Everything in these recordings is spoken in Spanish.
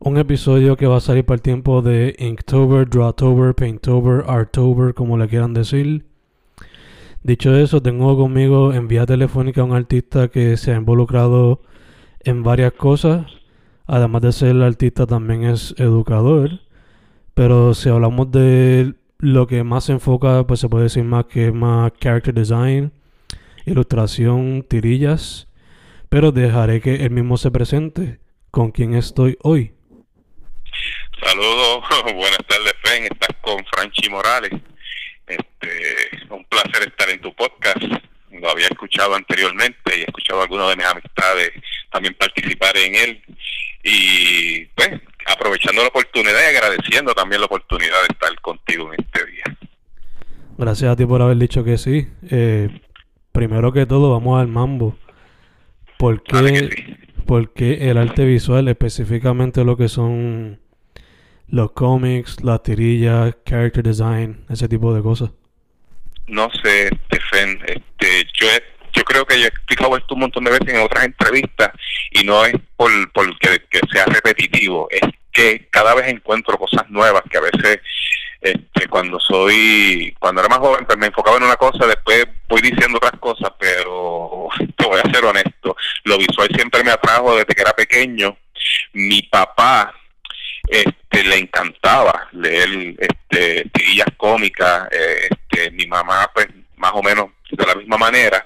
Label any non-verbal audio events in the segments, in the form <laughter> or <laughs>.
un episodio que va a salir para el tiempo de Inktober, Drawtober, Painttober, Artober, como le quieran decir. Dicho eso, tengo conmigo en vía telefónica a un artista que se ha involucrado en varias cosas. Además de ser artista, también es educador. Pero si hablamos de lo que más se enfoca, pues se puede decir más que más character design, ilustración, tirillas. Pero dejaré que él mismo se presente con quien estoy hoy. Saludos, <laughs> buenas tardes, Fen. Estás con Franchi Morales. Este, un placer estar en tu podcast. Lo había escuchado anteriormente y he escuchado a algunos de mis amistades también participar en él. Y pues, aprovechando la oportunidad y agradeciendo también la oportunidad de estar contigo en este día. Gracias a ti por haber dicho que sí. Eh, primero que todo, vamos al mambo. ¿Por qué, Vale que sí. por qué el arte visual, específicamente lo que son los cómics, las tirillas, character design, ese tipo de cosas? No sé, Stephen, este, yo, yo creo que yo he explicado esto un montón de veces en otras entrevistas y no es por, por que, que sea repetitivo, es que cada vez encuentro cosas nuevas que a veces este, cuando soy, cuando era más joven pues me enfocaba en una cosa, después voy diciendo otras cosas, pero <laughs> te voy a ser honesto, lo visual siempre me atrajo desde que era pequeño. Mi papá este le encantaba leer este tirillas cómicas eh, este mi mamá pues más o menos de la misma manera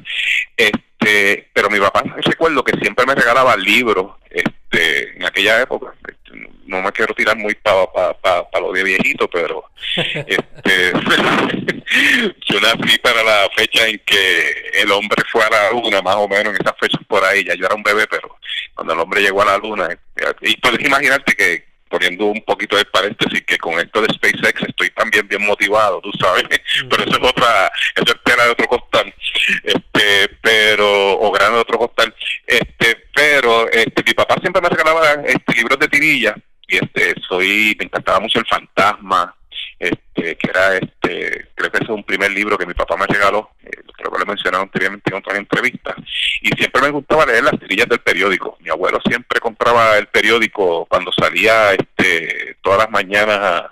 este pero mi papá recuerdo que siempre me regalaba libros este en aquella época este, no me quiero tirar muy para pa, pa, pa lo de viejito pero este <laughs> yo nací para la fecha en que el hombre fue a la luna más o menos en esas fechas por ahí ya yo era un bebé pero cuando el hombre llegó a la luna eh, y puedes imaginarte que poniendo un poquito de paréntesis que con esto de SpaceX estoy también bien motivado, tú sabes, <laughs> pero eso es otra, eso es tela de otro costal, este, pero, o grano de otro costal, este, pero, este, mi papá siempre me regalaba este libros de tirilla, y este, soy, me encantaba mucho el fantasma, este, que era este, creo que ese es un primer libro que mi papá me regaló, eh, creo que lo he mencionado anteriormente en otras entrevistas, y siempre me gustaba leer las tirillas del periódico. Mi abuelo siempre compraba el periódico cuando salía este, todas las mañanas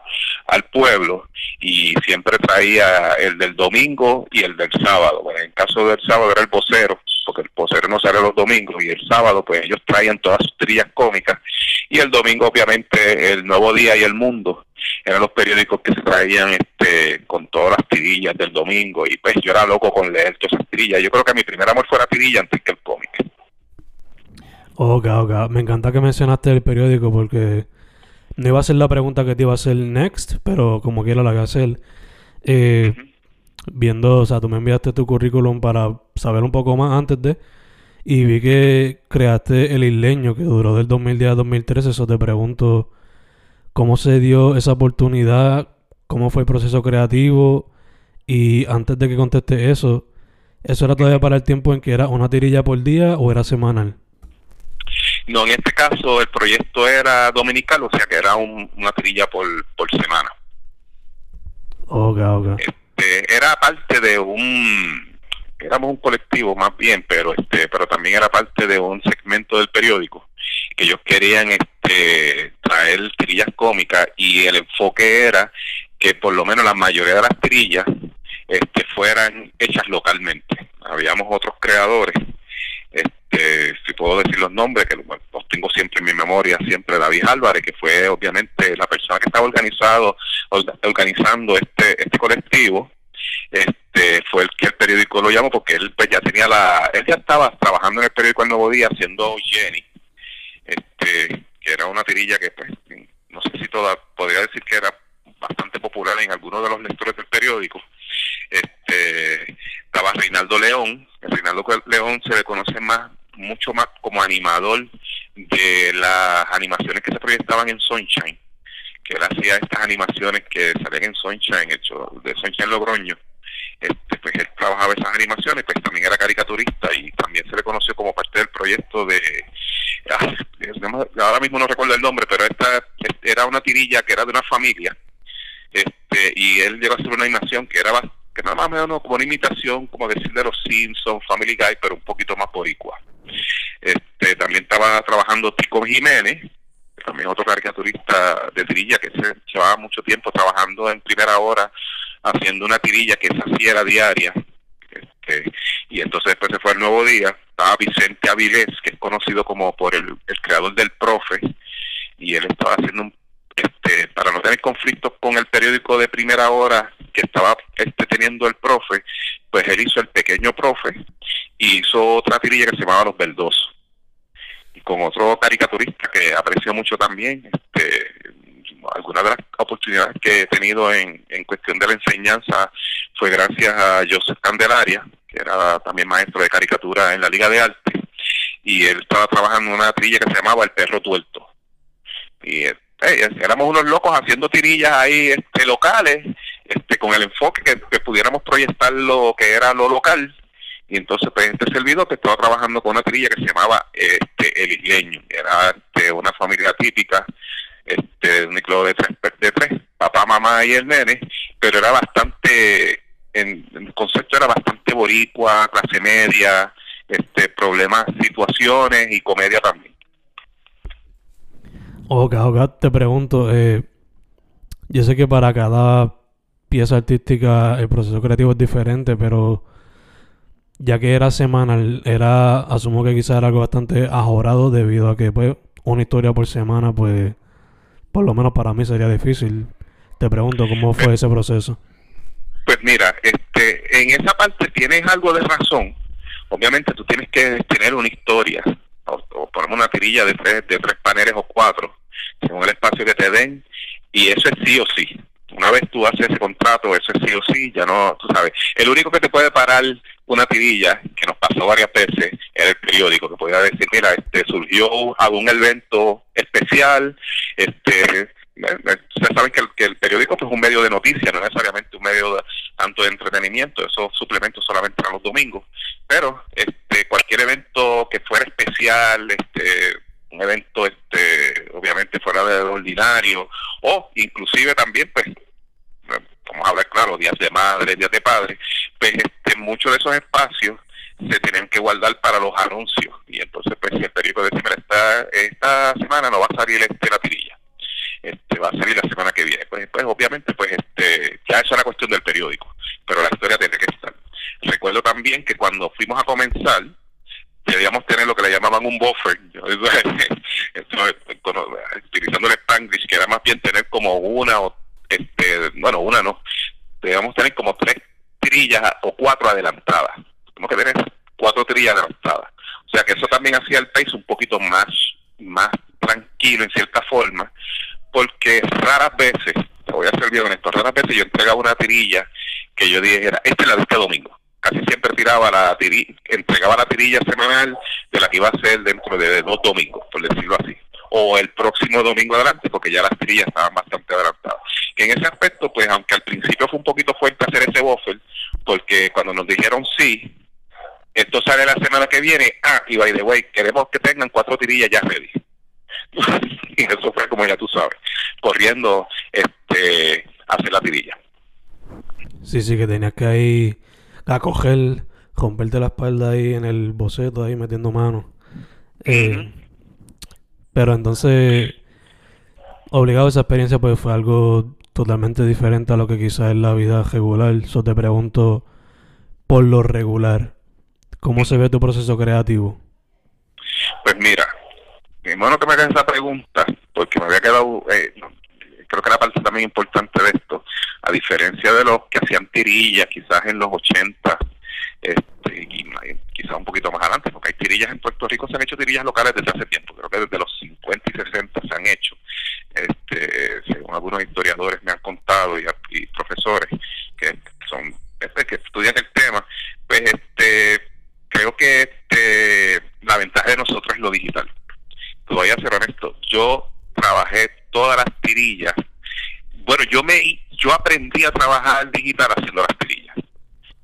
al pueblo y siempre traía el del domingo y el del sábado. Bueno, en caso del sábado era el vocero, porque el vocero no sale los domingos y el sábado pues ellos traían todas sus tirillas cómicas y el domingo obviamente el Nuevo Día y el Mundo eran los periódicos que se traían este con todas las tirillas del domingo y pues yo era loco con leer todas esas tirillas. Yo creo que mi primer amor fue la tirilla antes que el cómic. Ok, ok. Me encanta que mencionaste el periódico porque no iba a ser la pregunta que te iba a hacer next, pero como quiera la voy a hacer. Eh, viendo, o sea, tú me enviaste tu currículum para saber un poco más antes de... Y vi que creaste el isleño que duró del 2010 a 2013. Eso te pregunto, ¿cómo se dio esa oportunidad? ¿Cómo fue el proceso creativo? Y antes de que conteste eso, ¿eso era todavía para el tiempo en que era una tirilla por día o era semanal? No, en este caso el proyecto era dominical, o sea que era un- una tirilla por, por semana. Este, era parte de un éramos un colectivo más bien, pero este, pero también era parte de un segmento del periódico que ellos querían este traer tirillas cómicas y el enfoque era que por lo menos la mayoría de las tirillas este, fueran hechas localmente. Habíamos otros creadores, este, si puedo decir los nombres, que los tengo siempre en mi memoria, siempre David Álvarez, que fue obviamente la persona que estaba organizado, organizando este, este colectivo, este fue el que el periódico lo llamó porque él pues, ya tenía la él ya estaba trabajando en el periódico El Nuevo Día haciendo Jenny. Este que era una tirilla que pues no sé si toda podría decir que era bastante popular en algunos de los lectores del periódico. Este estaba Reinaldo León Reinaldo León se le conoce más mucho más como animador de las animaciones que se proyectaban en Sunshine que él hacía estas animaciones que salían en Sunshine hecho de Sunshine Logroño este, pues él trabajaba esas animaciones, pues también era caricaturista y también se le conoció como parte del proyecto de, ah, ahora mismo no recuerdo el nombre, pero esta era una tirilla que era de una familia, este, y él llegó a hacer una animación que era que nada más o menos como una imitación, como decir de los Simpsons, Family Guy, pero un poquito más boricua. Este, también estaba trabajando Tico Jiménez, también otro caricaturista de tirilla que se llevaba mucho tiempo trabajando en primera hora haciendo una tirilla que se hacía diaria. Este, y entonces después se fue al nuevo día. Estaba Vicente Avilés, que es conocido como por el, creador del profe, y él estaba haciendo un este, para no tener conflictos con el periódico de primera hora que estaba este, teniendo el profe, pues él hizo el pequeño profe y hizo otra tirilla que se llamaba Los Verdosos. Y con otro caricaturista que aprecio mucho también, este, algunas de las oportunidades que he tenido en, en cuestión de la enseñanza fue gracias a Joseph Candelaria, que era también maestro de caricatura en la Liga de Arte, y él estaba trabajando en una trilla que se llamaba El Perro Tuerto. Y eh, éramos unos locos haciendo tirillas ahí este, locales, este, con el enfoque que, pudiéramos proyectar lo que era lo local. Y entonces, pues, este servidor que estaba trabajando con una trilla que se llamaba este, El Isleño, era este, una familia típica este, un núcleo de tres, de tres, papá, mamá y el nene, pero era bastante, en, el concepto era bastante boricua, clase media, este, problemas, situaciones y comedia también. Ok, ok, te pregunto, eh, yo sé que para cada pieza artística el proceso creativo es diferente, pero ya que era semanal, era, asumo que quizás era algo bastante ajorado debido a que pues una historia por semana pues por lo menos para mí sería difícil. Te pregunto cómo fue ese proceso. Pues mira, este, en esa parte tienes algo de razón. Obviamente tú tienes que tener una historia, o, o una tirilla de tres, de tres paneles o cuatro, según el espacio que te den, y eso es sí o sí. Una vez tú haces ese contrato, eso es sí o sí, ya no, tú sabes. El único que te puede parar una tirilla, que nos pasó varias veces, era el periódico, que podía decir, mira, este surgió algún evento especial, este ustedes saben que el, que el periódico pues, es un medio de noticias, no necesariamente un medio tanto de entretenimiento, esos suplementos solamente para los domingos, pero este cualquier evento que fuera especial, este un evento este obviamente fuera de ordinario o inclusive también pues vamos a hablar claro, días de madre, días de padre, pues este, muchos de esos espacios se tienen que guardar para los anuncios. Y entonces, pues si el periódico dice, mira, esta, esta semana no va a salir este, la tirilla, este, va a salir la semana que viene. Pues, pues obviamente, pues este, ya eso es la cuestión del periódico, pero la historia tiene que estar. Recuerdo también que cuando fuimos a comenzar, debíamos tener lo que le llamaban un buffer, <laughs> utilizando el Spanglish, que era más bien tener como una o este, bueno, una no, debemos tener como tres trillas o cuatro adelantadas. Tenemos que tener cuatro trillas adelantadas. O sea que eso también hacía el país un poquito más, más tranquilo en cierta forma, porque raras veces, te voy a ser bien honesto, raras veces yo entregaba una tirilla que yo dijera, esta es la de este domingo. Casi siempre tiraba la tirilla, entregaba la tirilla semanal de la que iba a ser dentro de dos domingos, por decirlo así o el próximo domingo adelante, porque ya las tirillas estaban bastante adelantadas. Que en ese aspecto, pues aunque al principio fue un poquito fuerte hacer ese buffer, porque cuando nos dijeron sí, esto sale la semana que viene, ah, y by the way, queremos que tengan cuatro tirillas ya ready. <laughs> y eso fue como ya tú sabes, corriendo este hacer la tirilla. Sí, sí, que tenías que ahí a coger, romperte la espalda ahí en el boceto, ahí metiendo mano. Eh, pero entonces, obligado a esa experiencia, pues fue algo totalmente diferente a lo que quizás es la vida regular. Eso te pregunto, por lo regular, ¿cómo se ve tu proceso creativo? Pues mira, mi bueno que me hagas esa pregunta, porque me había quedado, eh, creo que la parte también importante de esto, a diferencia de los que hacían tirillas quizás en los 80, este, y quizás un poquito más adelante, porque hay tirillas en Puerto Rico, se han hecho tirillas locales desde hace tiempo, creo que desde los 50 y 60 se han hecho, este, según algunos historiadores me han contado y, profesores que son este, que estudian el tema, pues este creo que este, la ventaja de nosotros es lo digital. Te voy a ser honesto, yo trabajé todas las tirillas. Bueno, yo me yo aprendí a trabajar digital haciendo las tirillas.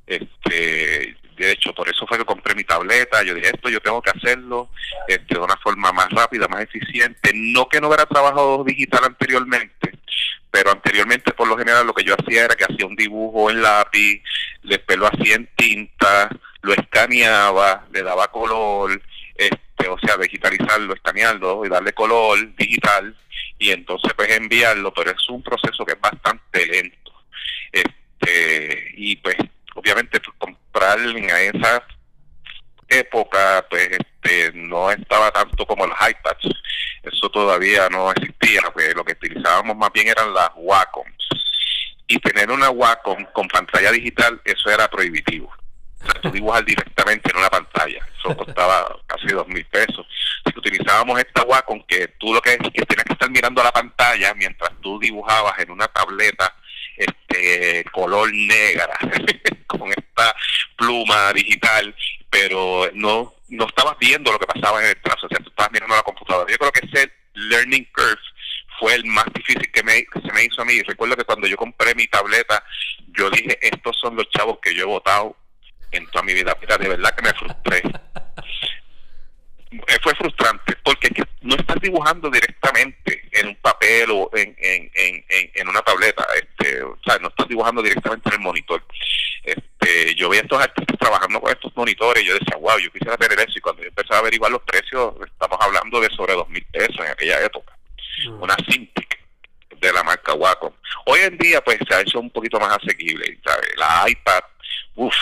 Este, de hecho, por eso fue que compré mi tableta. Yo dije, esto yo tengo que hacerlo este, de una forma más rápida, más eficiente. No que no hubiera trabajado digital anteriormente, pero anteriormente por lo general lo que yo hacía era que hacía un dibujo en lápiz, después lo hacía en tinta, lo escaneaba, le daba color, este, o sea, digitalizarlo, escanearlo y darle color digital y entonces pues enviarlo, pero es un proceso que es bastante lento. Este, y pues obviamente comprar en esa época pues este, no estaba tanto como los iPads, eso todavía no existía, pues lo que utilizábamos más bien eran las Wacoms. Y tener una Wacom con pantalla digital, eso era prohibitivo. Sea, tú dibujar directamente en una pantalla. Eso costaba casi dos mil pesos. Si utilizábamos esta Wacom, que tú lo que es que tienes que estar mirando a la pantalla mientras tú dibujabas en una tableta este color negra <laughs> con esta pluma digital, pero no no estabas viendo lo que pasaba en el trazo, o sea, tú estabas mirando a la computadora. Yo creo que ese learning curve fue el más difícil que, me, que se me hizo a mí. Recuerdo que cuando yo compré mi tableta, yo dije, estos son los chavos que yo he votado en toda mi vida. Mira, de verdad que me frustré. Eh, fue frustrante porque no estás dibujando directamente en un papel o en, en, en, en, una tableta, este, o sea, no estás dibujando directamente en el monitor. Este, yo veía a estos artistas trabajando con estos monitores y yo decía, wow, yo quisiera tener eso. Y cuando yo empecé a averiguar los precios, estamos hablando de sobre dos mil pesos en aquella época. Mm. Una Cintiq de la marca Wacom. Hoy en día, pues se ha hecho un poquito más asequible. ¿sabes? La iPad, uff,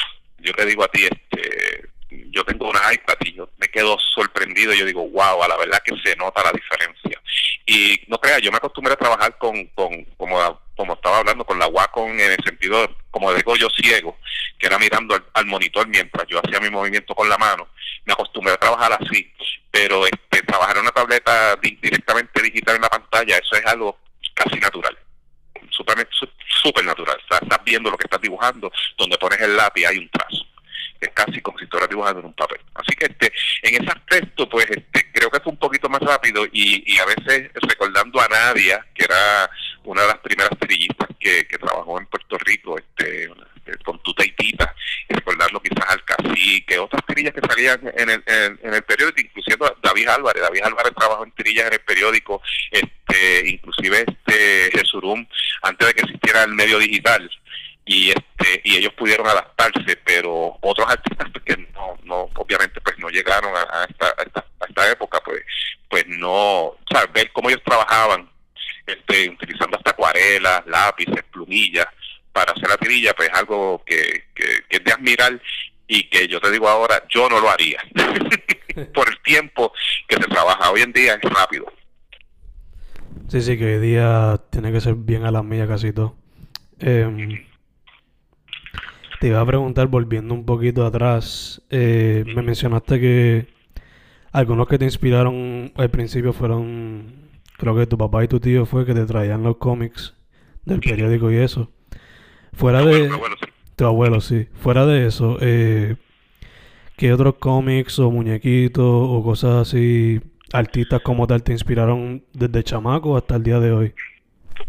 yo te digo a ti, este, yo tengo una iPad y yo me quedo sorprendido. Yo digo, wow, a la verdad que se nota la diferencia. Y no creas, yo me acostumbré a trabajar con, con como, como estaba hablando, con la Wacom en el sentido, como digo yo, ciego, que era mirando al, monitor mientras yo hacía mi movimiento con la mano. Me acostumbré a trabajar así, pero este, trabajar en una tableta directamente digital en la pantalla, eso es algo casi natural súper super natural. Estás, viendo lo que estás dibujando, donde pones el lápiz hay un trazo. Es casi como si estuvieras dibujando en un papel. Así que este, en ese aspecto, pues este, creo que fue un poquito más rápido y, a veces recordando a Nadia, que era una de las primeras tirillistas que, que trabajó en Puerto Rico, este, con tu teitita, y recordarlo quizás al cacique, otras tirillas que salían en el, en, el periódico, inclusive David Álvarez, David Álvarez trabajó en tirillas en el periódico, este, inclusive este Jesurum, antes de que existiera el medio digital, y este y ellos pudieron adaptarse pero otros artistas que no no obviamente pues no llegaron a, esta, a esta, esta época pues pues no o sea, ver cómo ellos trabajaban este utilizando hasta acuarelas lápices plumillas para hacer la tirilla, pues es algo que, que, es de admirar y que yo te digo ahora, yo no lo haría <laughs> por el tiempo que se trabaja. Hoy en día es rápido. Sí, sí, que hoy día tiene que ser bien a las millas casi todo. Em, te iba a preguntar, volviendo un poquito atrás, eh, me mencionaste que algunos que te inspiraron al principio fueron, creo que tu papá y tu tío fue que te traían los cómics del periódico y eso. Fuera de... Tu abuelo, sí. Fuera de eso, eh, ¿qué otros cómics o muñequitos o cosas así, artistas como tal, te inspiraron desde chamaco hasta el día de hoy?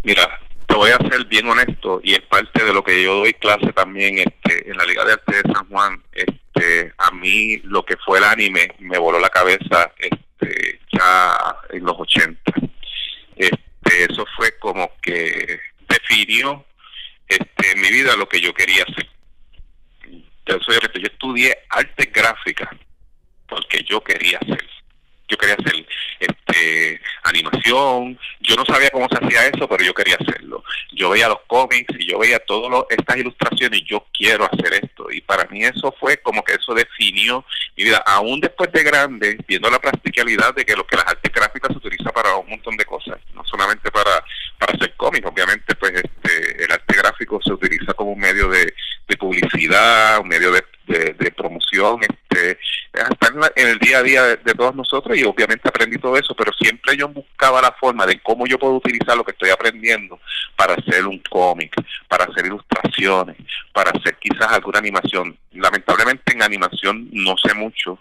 Mira, te voy a ser bien honesto y es parte de lo que yo doy clase también este, en la Liga de Arte de San Juan. Este, a mí lo que fue el anime me voló la cabeza este, ya en los 80. Este, eso fue como que definió este, mi vida lo que yo quería hacer. Yo, yo estudié arte gráfica porque yo quería hacer yo quería hacer este animación, yo no sabía cómo se hacía eso, pero yo quería hacerlo. Yo veía los cómics y yo veía todas estas ilustraciones yo quiero hacer esto. Y para mí eso fue como que eso definió mi vida, aún después de grande, viendo la practicalidad de que lo que las artes gráficas se utiliza para un montón de cosas, no solamente para, para hacer cómics, obviamente pues se utiliza como un medio de, publicidad, un medio de promoción, este, hasta en, el día a día de, todos nosotros y obviamente aprendí todo eso, pero siempre yo buscaba la forma de cómo yo puedo utilizar lo que estoy aprendiendo para hacer un cómic, para hacer ilustraciones, para hacer quizás alguna animación. Lamentablemente en animación no sé mucho,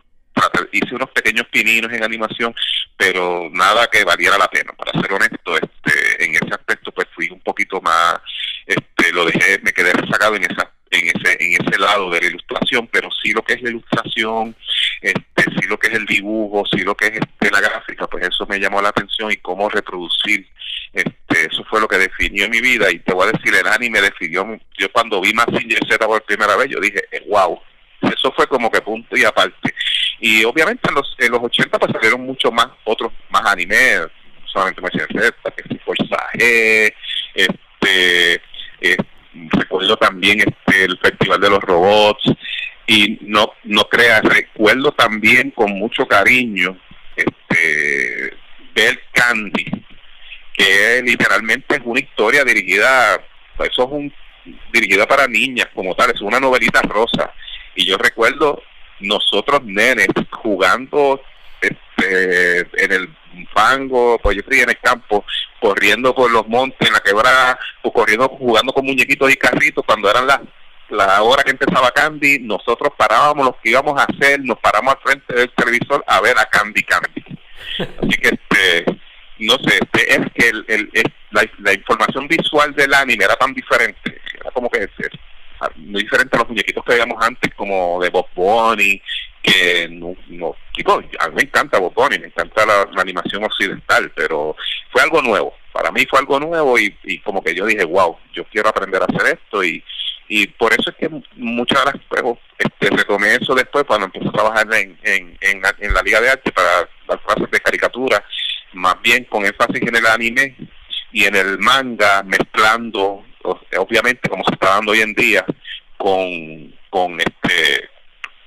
hice unos pequeños pininos en animación, pero nada que valiera la pena. Para ser honesto, este, en ese aspecto pues fui un poquito más, este, lo dejé, me quedé rezagado en esa en ese en ese lado de la ilustración, pero sí lo que es la ilustración, este, sí lo que es el dibujo, sí lo que es este, la gráfica, pues eso me llamó la atención y cómo reproducir, este, eso fue lo que definió mi vida y te voy a decir, el anime definió, yo cuando vi Massinger Z por primera vez, yo dije, wow, eso fue como que punto y aparte. Y obviamente en los, en los 80 pues salieron mucho más, otros más animes, solamente Massinger Z, que si Forza G, este, este recuerdo también este el Festival de los Robots y no no creas, recuerdo también con mucho cariño este ver Candy, que literalmente es una historia dirigida, eso es un dirigida para niñas como tal, es una novelita rosa y yo recuerdo nosotros nenes jugando este, en el fango, pues yo estoy en el campo, corriendo por los montes, en la quebrada, o corriendo, jugando con muñequitos y carritos, cuando eran las la hora que empezaba Candy, nosotros parábamos lo que íbamos a hacer, nos paramos al frente del televisor a ver a Candy Candy. Así que, este, no sé, este, es que el, la, información visual del anime era tan diferente, era como que muy diferente a los muñequitos que veíamos antes, como de Bob Bunny, que no, a mí me encanta Bob Bunny, me encanta la, animación occidental, pero fue algo nuevo, para mí fue algo nuevo y, como que yo dije, wow, yo quiero aprender a hacer esto y, y por eso es que muchas de las pues, este, retomé eso después cuando empecé a trabajar en, en, en, la Liga de Arte para dar clases de caricatura, más bien con énfasis en el anime y en el manga, mezclando, obviamente como se está dando hoy en día, con, con este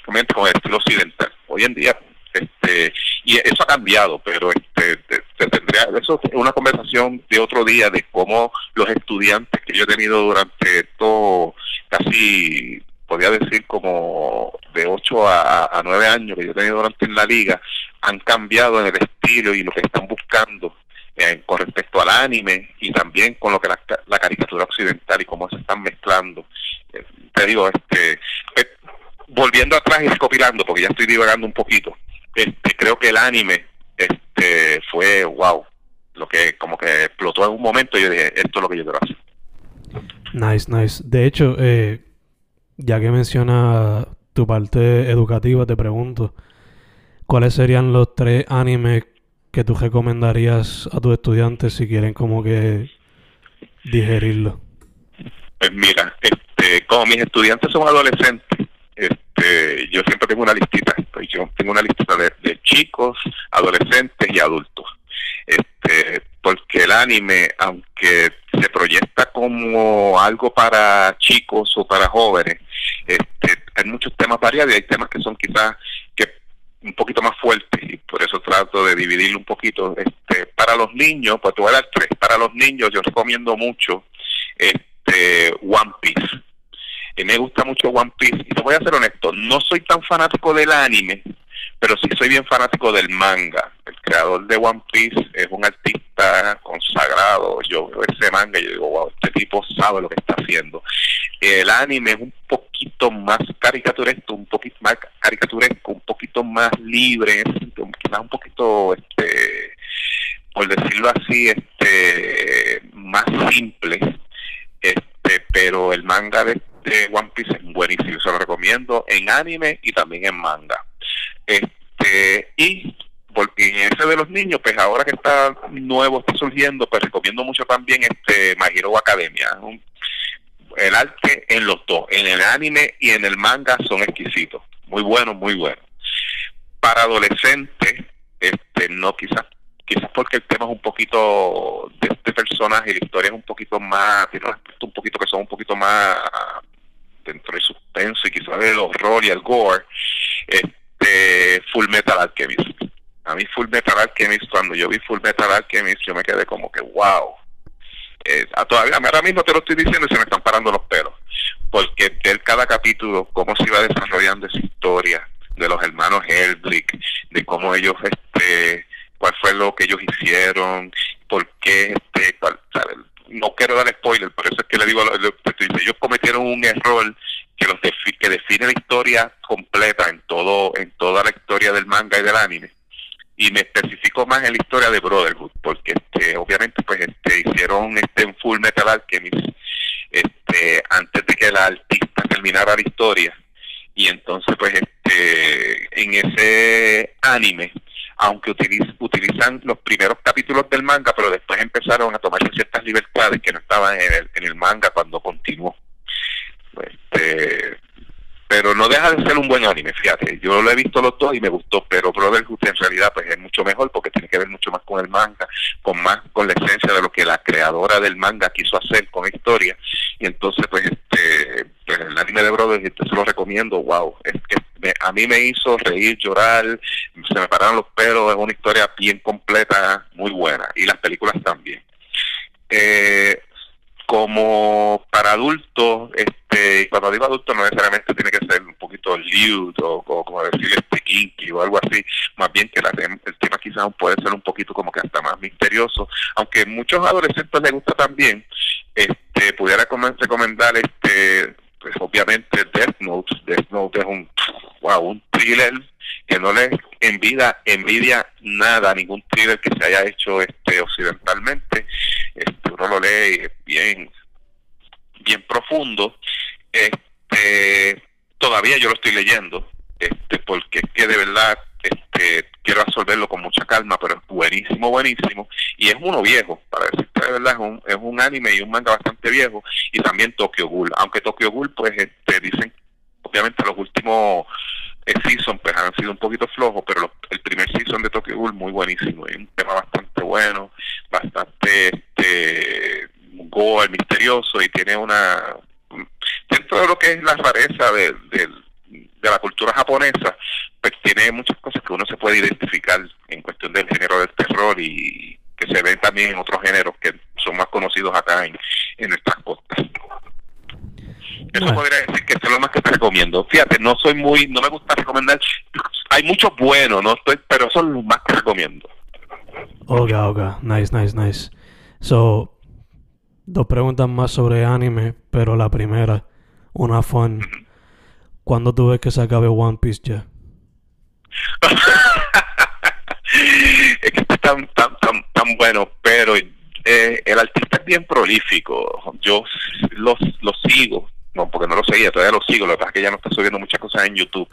con el estilo occidental. Hoy en día, este, y eso ha cambiado, pero este, tendría, eso es una conversación de otro día de cómo los estudiantes que yo he tenido durante todo, casi, podría decir como de 8 a, a 9 años que yo he tenido durante en la liga, han cambiado en el estilo y lo que están buscando eh, con respecto al anime y también con lo que la, caricatura occidental y cómo se están mezclando. Eh, te digo, este, eh, volviendo atrás y recopilando, porque ya estoy divagando un poquito, este, creo que el anime este, fue wow, lo que como que explotó en un momento y yo dije, esto es lo que yo quiero hacer. Nice, nice. De hecho, ya que menciona tu parte educativa, te pregunto, ¿cuáles serían los tres animes que tú recomendarías a tus estudiantes si quieren como que digerirlo? Pues mira, este, como mis estudiantes son adolescentes, este, yo siempre tengo una listita, yo tengo una lista de, chicos, adolescentes y adultos. Este, porque el anime, aunque se proyecta como algo para chicos o para jóvenes, este, hay muchos temas variados y hay temas que son quizás un poquito más fuertes y por eso trato de dividirlo un poquito. Este, para los niños, pues te voy a dar tres. Para los niños yo recomiendo mucho este One Piece y me gusta mucho One Piece. Y te voy a ser honesto, no soy tan fanático del anime, pero sí soy bien fanático del manga. El creador de One Piece es un artista consagrado. Yo veo ese manga y yo digo, wow, este tipo sabe lo que está haciendo. El anime es un poquito más caricaturesco, un poquito más caricaturesco, un poquito más libre, quizás un poquito, este, por decirlo así, este, más simple. Este, pero el manga de One Piece es buenísimo, se lo recomiendo en anime y también en manga. Este, y porque ese de los niños, pues ahora que está nuevo, está surgiendo, pues recomiendo mucho también este My Hero Academia. el arte en los dos, en el anime y en el manga son exquisitos, muy buenos, muy buenos. Para adolescentes, este, no quizás, quizás porque el tema es un poquito de este personaje la historia es un poquito más, tiene un aspecto un poquito que son un poquito más dentro del suspenso y quizás del horror y el gore, este Full Metal Alchemist. A mí Full Metal Alchemist, cuando yo vi Full Metal Alchemist, yo me quedé como que wow. Eh, todavía ahora mismo te lo estoy diciendo y se me están parando los pelos. Porque ver cada capítulo, cómo se iba desarrollando esa historia de los hermanos Helblick, de cómo ellos, este, cuál fue lo que ellos hicieron, por qué, este, no quiero dar spoiler, por eso es que le digo, ellos cometieron un error que los que define la historia completa en todo en toda la historia del manga y del anime. Y me especifico más en la historia de Brotherhood porque este obviamente pues este hicieron este en Full Metal Alchemist este antes de que la artista terminara la historia y entonces pues este en ese anime aunque utilizan los primeros capítulos del manga, pero después empezaron a tomarse ciertas libertades que no estaban en el, en el manga cuando continuó. Este, pero no deja de ser un buen anime, fíjate, yo lo he visto los dos y me gustó, pero Brotherhood en realidad pues es mucho mejor porque tiene que ver mucho más con el manga, con más con la esencia de lo que la creadora del manga quiso hacer con la historia, y entonces pues este pues, el anime de Brotherhood se lo recomiendo, wow, es que a mí me hizo reír, llorar, se me pararon los pelos, es una historia bien completa, muy buena, y las películas también. Eh, como para adultos, este, cuando digo adultos no necesariamente tiene que ser un poquito lewd o, como decir este kinky o algo así, más bien que la, el tema quizás puede ser un poquito como que hasta más misterioso, aunque muchos adolescentes les gusta también, este, pudiera recomendar este, pues obviamente Death Note, Death Note es un, wow, un thriller que no le envidia, envidia nada, ningún thriller que se haya hecho este occidentalmente, este, uno lo lee bien, bien profundo, este, todavía yo lo estoy leyendo, este, porque es que de verdad este, quiero resolverlo con mucha calma, pero es buenísimo, buenísimo, y es uno viejo, para decirte de verdad, es un, es un anime y un manga bastante viejo, y también Tokyo Ghoul, aunque Tokyo Ghoul, pues, este, dicen, obviamente los últimos season pues han sido un poquito flojos, pero el primer season de Tokyo Ghoul muy buenísimo, es un tema bastante bueno, bastante este, gore, misterioso y tiene una dentro de lo que es la rareza de, de, la cultura japonesa, pues tiene muchas cosas que uno se puede identificar en cuestión del género del terror y que se ven también en otros géneros que son más conocidos acá en, en nuestras costas. Eso podría decir que es lo más que te recomiendo. Fíjate, no soy muy, no me gusta recomendar. Hay muchos buenos, no estoy, pero son los más que recomiendo. Ok, ok, nice, nice, nice. So, dos preguntas más sobre anime, pero la primera, una fun. ¿Cuándo tú ves que se acabe One Piece ya? <laughs> es que está tan, tan, tan, tan bueno, pero eh, el artista es bien prolífico. Yo los, los sigo, no, porque no lo seguía, todavía lo sigo, lo que pasa es que ya no está subiendo muchas cosas en YouTube.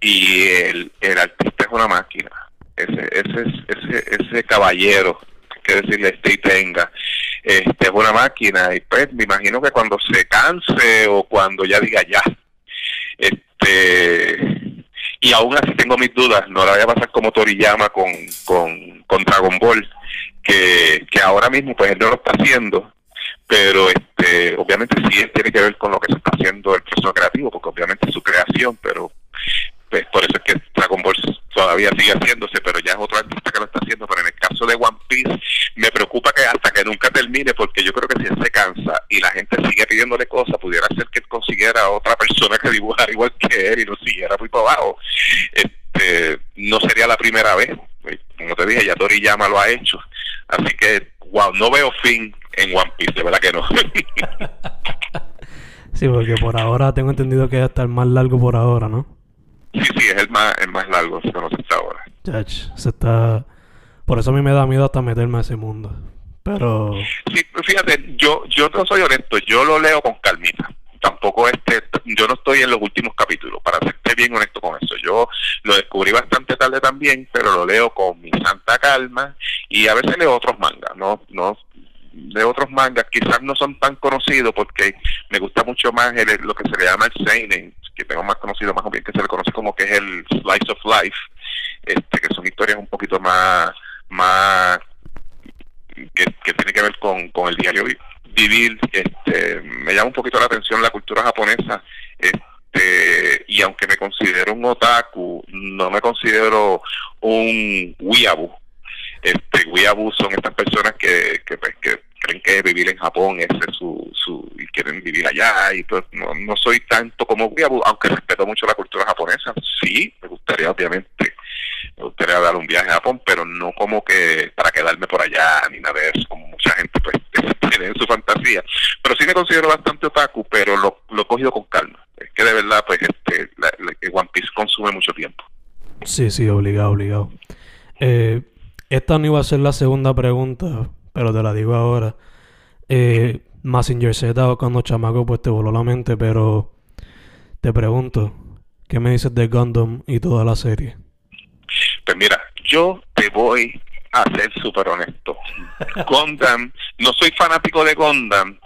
Y el, el artista es una máquina. Ese, ese, ese, ese caballero, que decirle este y tenga, este es una máquina. Y pues me imagino que cuando se canse o cuando ya diga ya, este y aún así tengo mis dudas, no la voy a pasar como Toriyama con, con, con Dragon Ball, que, que ahora mismo pues él no lo está haciendo, pero este obviamente sí tiene que ver con lo que se está haciendo el proceso creativo, porque obviamente es su creación, pero pues por eso es que Dragon Ball todavía sigue haciéndose, pero ya es otro artista que lo está haciendo, pero en el caso de One Piece me preocupa que hasta que nunca termine, porque yo creo que si él se cansa y la gente sigue pidiéndole cosas, pudiera ser que él consiguiera otra persona que dibujara igual que él y lo siguiera muy para abajo. Este, no sería la primera vez, como te dije, ya Toriyama lo ha hecho, así que wow, no veo fin en One Piece, de verdad que no. <laughs> sí, porque por ahora tengo entendido que hasta el más largo por ahora, ¿no? Sí, sí, es el más, el más largo, se conoce hasta ahora. Chach, se está... Por eso a mí me da miedo hasta meterme a ese mundo. Pero... Sí, fíjate, yo, yo no soy honesto, yo lo leo con calmita. Tampoco este, yo no estoy en los últimos capítulos, para serte bien honesto con eso. Yo lo descubrí bastante tarde también, pero lo leo con mi santa calma y a veces leo otros mangas, no, no de otros mangas, quizás no son tan conocidos porque me gusta mucho más el, lo que se le llama el seinen, que tengo más conocido más o bien que se le conoce como que es el slice of life, este que son historias un poquito más más que, tiene que ver con, con el diario vivir, este, me llama un poquito la atención la cultura japonesa, este, y aunque me considero un otaku, no me considero un weeaboo. Este, weeaboo son estas personas que, que, pues, que creen que vivir en Japón es su, su y quieren vivir allá y pues no, no soy tanto como weeaboo, aunque respeto mucho la cultura japonesa. Sí, me gustaría obviamente me gustaría dar un viaje a Japón, pero no como que para quedarme por allá ni nada de eso, como mucha gente pues <laughs> tiene en su fantasía. Pero sí me considero bastante otaku, pero lo, lo he cogido con calma. Es que de verdad, pues este, la, One Piece consume mucho tiempo. Sí, sí, obligado, obligado. Eh, esta no iba a ser la segunda pregunta, pero te la digo ahora. Eh, Massinger Z cuando chamaco pues te voló la mente, pero te pregunto, ¿qué me dices de Gundam y toda la serie? Mira, yo te voy a ser súper honesto. Gondam, no soy fanático de Gondam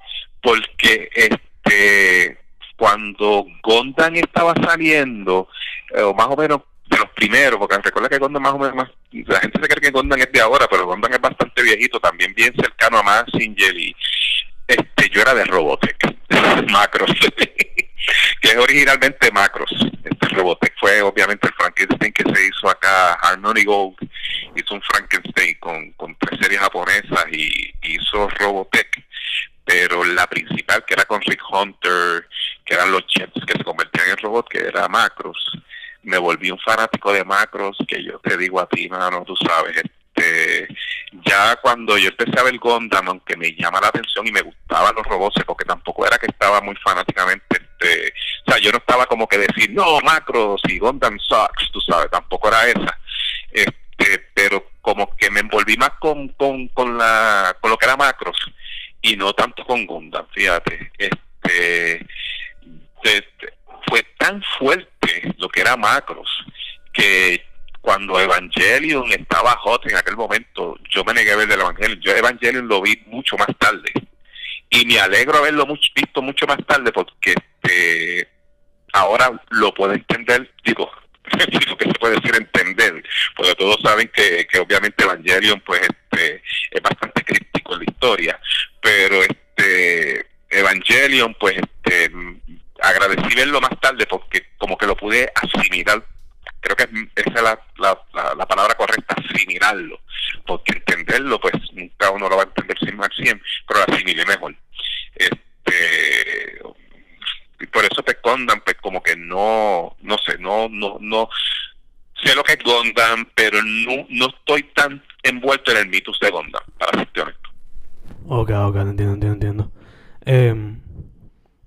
porque este cuando Gondam estaba saliendo, eh, o más o menos de los primeros, porque recuerda que Gondam más o menos, más, la gente se cree que Gondam es de ahora, pero Gondam es bastante viejito, también bien cercano a Massinger y este, yo era de Robotech, <laughs> Macros, que es originalmente Macros. Este Robotech fue obviamente el Frankenstein que se hizo acá, Harmony Gold hizo un Frankenstein con, con tres series japonesas y hizo Robotech, pero la principal que era con Rick Hunter, que eran los jets que se convertían en robot, que era Macros, me volví un fanático de Macros, que yo te digo a ti, mano, tú sabes, este, ya cuando yo empecé a ver Gondam, aunque me llama la atención y me gustaban los robots, porque tampoco era que estaba muy fanáticamente, este, o sea, yo no estaba como que decir, no, Macros y Gondam sucks, tú sabes, tampoco era esa, este, pero como que me envolví más con, con, con, la, con lo que era Macros y no tanto con Gondam, fíjate, este, este fue tan fuerte lo que era Macros que cuando Evangelion estaba hot en aquel momento, yo me negué a ver el Evangelion. Yo Evangelion lo vi mucho más tarde. Y me alegro haberlo visto mucho más tarde porque este, ahora lo puedo entender, digo, <laughs> lo que se puede decir entender, porque todos saben que, que obviamente Evangelion pues este, es bastante crítico en la historia, pero este Evangelion pues este, agradecí verlo más tarde porque como que lo pude asimilar creo que esa es la, la, la, palabra correcta, asimilarlo, porque entenderlo, pues nunca uno lo va a entender sin más 100, pero lo asimile mejor. Este, por eso te Gondam, pues como que no, no sé, no, no, no, sé lo que es Gondam, pero no, no estoy tan envuelto en el mitos de Gondam, para ser honesto. Ok, ok, entiendo, entiendo, entiendo. Eh,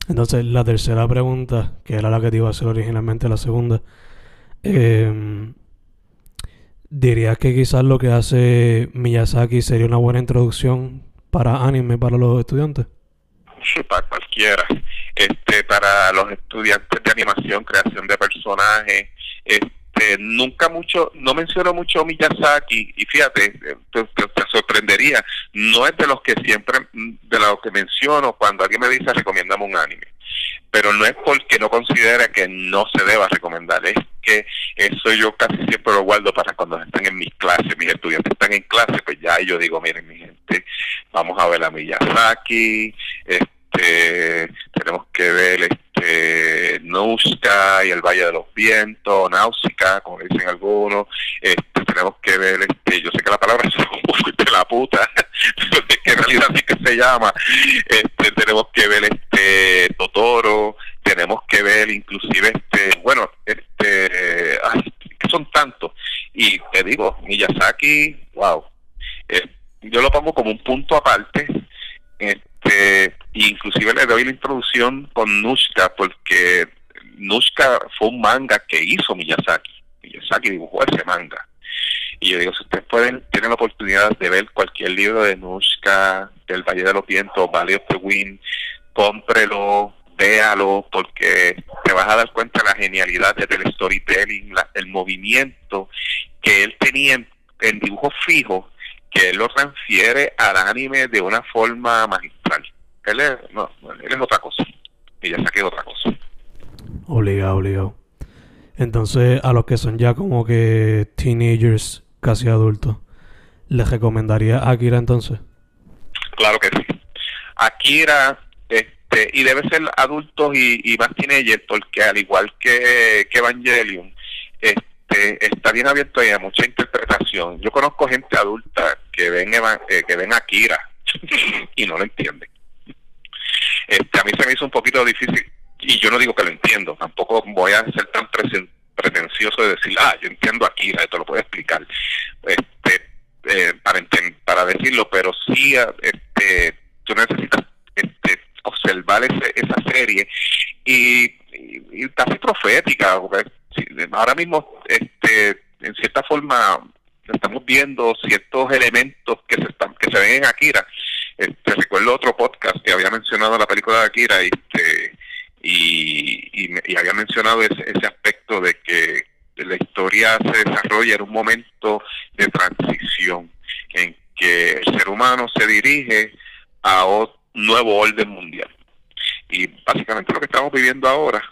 entonces, la tercera pregunta, que era la que te iba a hacer originalmente, la segunda, eh, ¿Dirías que quizás lo que hace Miyazaki sería una buena introducción para anime para los estudiantes? Para cualquiera. Este, para los estudiantes de animación, creación de personajes, este, nunca mucho, no menciono mucho Miyazaki, y fíjate, te, te, sorprendería, no es de los que siempre, de los que menciono cuando alguien me dice recomiéndame un anime pero no es porque no considere que no se deba recomendar, es que eso yo casi siempre lo guardo para cuando están en mis clases, mis estudiantes están en clase, pues ya yo digo, miren mi gente, vamos a ver a Miyazaki, este, tenemos que ver este Nuska y el Valle de los Vientos, Náusica, como dicen algunos, este, tenemos que ver, este, yo sé que la palabra <laughs> es de la puta, pero <laughs> es que en realidad sí que se llama, este, tenemos que ver este Totoro, tenemos que ver inclusive este, bueno, este, que son tantos, y te digo, Miyazaki, wow, eh, yo lo pongo como un punto aparte, este, inclusive le doy la introducción con Nushka, porque Nushka fue un manga que hizo Miyazaki, Miyazaki dibujó ese manga, y yo digo, si ustedes pueden, tienen la oportunidad de ver cualquier libro de Nushka, del Valle de los Vientos, Valley of the Wind, cómprelo, véalo, porque te vas a dar cuenta de la genialidad del storytelling, el movimiento que él tenía en, dibujo fijo, que él lo transfiere al anime de una forma magistral. Él es, no, él es otra cosa. Y ya saqué otra cosa. Obligado, obligado. Entonces, a los que son ya como que teenagers, casi adultos, ¿les recomendaría Akira entonces? Claro que sí. Akira, este, y debe ser adultos y, y más teenagers, porque al igual que, que Evangelion, este, está bien abierto a mucha interpretación. Yo conozco gente adulta que ven, eh, que ven Akira <laughs> y no lo entienden. Este, a mí se me hizo un poquito difícil y yo no digo que lo entiendo, tampoco voy a ser tan pretencioso de decir, ah, yo entiendo Akira, esto lo puedo explicar, este, eh, para, para decirlo, pero sí, este, tú necesitas este, observar ese, esa serie y, y, casi profética, ahora mismo, este, en cierta forma, estamos viendo ciertos elementos que se están, que se ven en Akira. Este, recuerdo otro podcast que había mencionado la película de Akira y este, y, y, había mencionado ese, ese aspecto de que la historia se desarrolla en un momento de transición en que el ser humano se dirige a un nuevo orden mundial. Y básicamente lo que estamos viviendo ahora,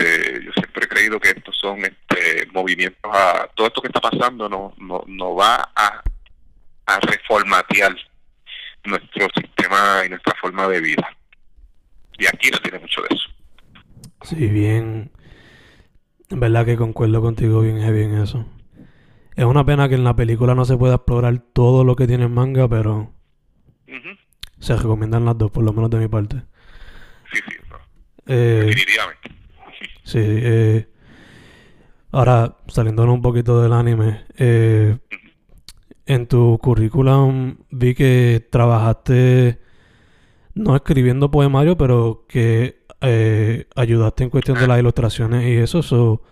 este, yo siempre he creído que estos son este, movimientos a todo esto que está pasando no, no, no va a, a reformatear nuestro sistema y nuestra forma de vida. Y aquí no tiene mucho de eso. Sí, bien. En verdad que concuerdo contigo bien heavy en eso. Es una pena que en la película no se pueda explorar todo lo que tiene el manga, pero se recomiendan las dos, por lo menos de mi parte. Sí, sí, eh, definitivamente. Sí, eh, ahora saliéndonos un poquito del anime, eh, en tu currículum vi que trabajaste no escribiendo poemario, pero que eh, ayudaste en cuestión de las ilustraciones y eso.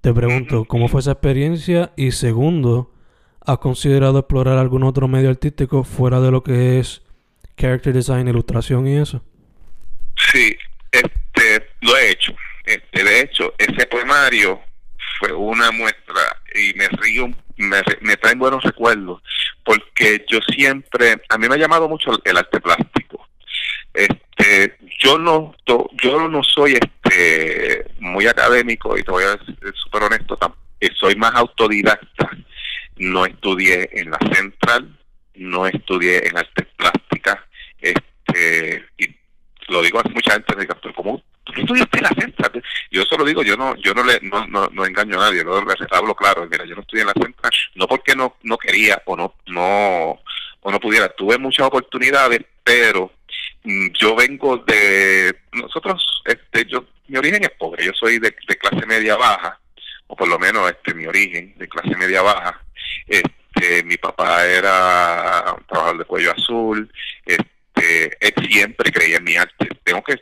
te pregunto, ¿cómo fue esa experiencia? Y segundo, ¿has considerado explorar algún otro medio artístico fuera de lo que es character design, ilustración y eso? Sí, este, lo he hecho. Este, de hecho, ese poemario fue una muestra y me río, me, me traen buenos recuerdos porque yo siempre, a mí me ha llamado mucho el arte plástico este, yo no, yo no soy este muy académico y te voy a ser súper honesto, eh, soy más autodidacta. No estudié en la central, no estudié en artes plásticas, este, y lo digo a mucha gente me dice, ¿cómo tú estudiaste en la central? Yo solo digo, yo no, yo no le, no, no, engaño a nadie, no hablo claro, mira, yo no estudié en la central, no porque no, no quería o no, no, o no pudiera, tuve muchas oportunidades, pero Mm, yo vengo de nosotros este yo mi origen es pobre yo soy de, clase media baja o por lo menos este mi origen de clase media baja este mi papá era un trabajador de cuello azul este él siempre creía en mi arte tengo que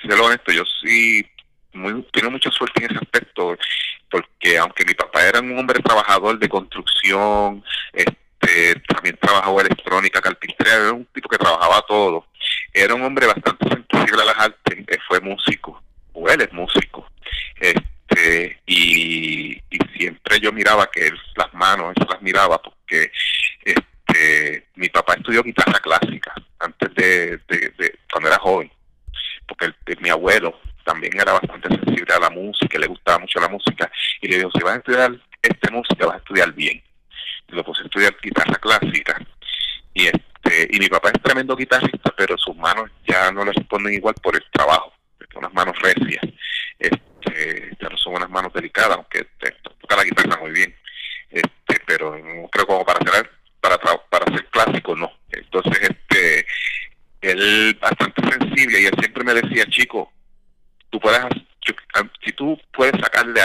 ser honesto yo sí muy, tengo mucha suerte en ese aspecto porque aunque mi papá era un hombre trabajador de construcción este también trabajaba electrónica carpintería era un tipo que trabajaba todo. Era un hombre bastante sensible a las artes, fue músico, o él es músico, este, y, siempre yo miraba que él las manos, él las miraba porque este, mi papá estudió guitarra clásica antes de, cuando era joven, porque mi abuelo también era bastante sensible a la música, le gustaba mucho la música, y le dijo, si vas a estudiar esta música, vas a estudiar bien. Y lo puse a estudiar guitarra clásica, y este, y mi papá es tremendo guitarrista, pero sus manos ya no le responden igual por el trabajo, son unas manos recias, este, ya no son unas manos delicadas, aunque este, toca la guitarra muy bien, este, pero no creo como para hacer para para ser clásico no. Entonces, este, él bastante sensible y él siempre me decía, chico, tú puedes, si tú puedes sacarle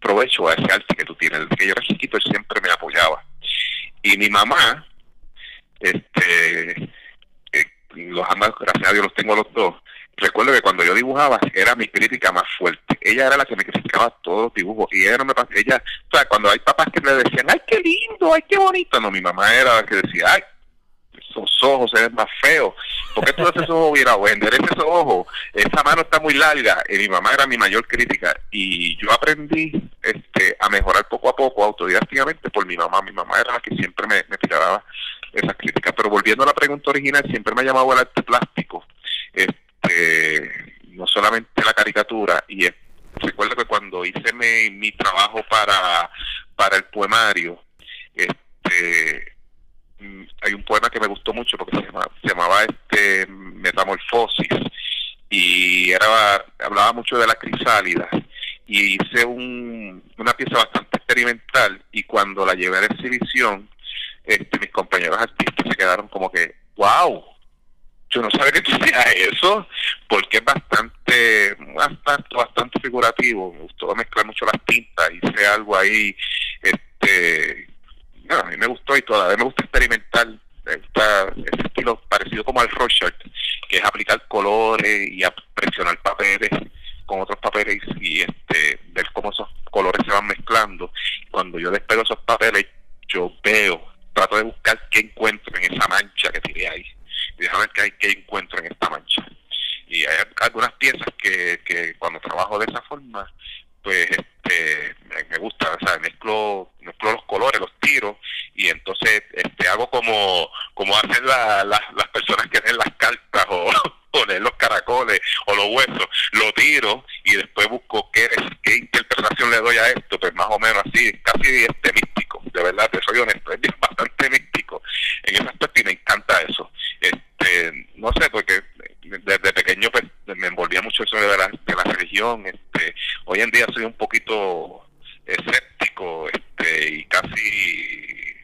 provecho a ese arte que tú tienes, desde que yo era chiquito él siempre me apoyaba. Y mi mamá, este eh, los ambos, gracias a Dios, los tengo los dos. Recuerdo que cuando yo dibujaba era mi crítica más fuerte. Ella era la que me criticaba todos los dibujos y ella no me ella, o sea, cuando hay papás que le decían, ay, qué lindo, ay, qué bonito, no, mi mamá era la que decía, ay, esos ojos se ven más feos. ¿Por qué tú haces esos ojos virados? Endereza esos ojos. Esa mano está muy larga. Y mi mamá era mi mayor crítica. Y yo aprendí este, a mejorar poco a poco, autodidácticamente, por mi mamá. Mi mamá era la que siempre me, tiraba esas críticas. Pero volviendo a la pregunta original, siempre me ha llamado el arte plástico. Este, no solamente la caricatura. Y recuerdo que cuando hice mi, mi trabajo para, para el poemario, este hay un poema que me gustó mucho porque se llamaba, se llamaba este Metamorfosis y era hablaba mucho de la crisálida y hice un, una pieza bastante experimental y cuando la llevé a la exhibición este, mis compañeros artistas se quedaron como que wow yo no sabía que tú eso porque es bastante bastante bastante figurativo me gustó mezclar mucho las tintas hice algo ahí este no, a mí me gustó y todavía me gusta experimentar esta, ese estilo parecido como al Rorschach, que es aplicar colores y presionar papeles con otros papeles y este ver cómo esos colores se van mezclando. Cuando yo despego esos papeles, yo veo, trato de buscar qué encuentro en esa mancha que tiré ahí. Y déjame ver qué encuentro en esta mancha. Y hay algunas piezas que, que cuando trabajo de esa forma, pues este, me gusta, o sea, mezclo, mezclo los colores, los tiro y entonces este, hago como, como hacen las personas que leen las cartas o, <laughs> o leen los caracoles o los huesos, lo tiro y después busco qué, qué interpretación le doy a esto, pues más o menos así, casi este místico, de verdad, te soy honesto, es <laughs> bastante místico. En ese aspecto y me encanta eso. Este, no sé, porque desde pequeño pues, me envolvía mucho eso de la, de la religión. Este, hoy en día soy un poquito escéptico este, y casi,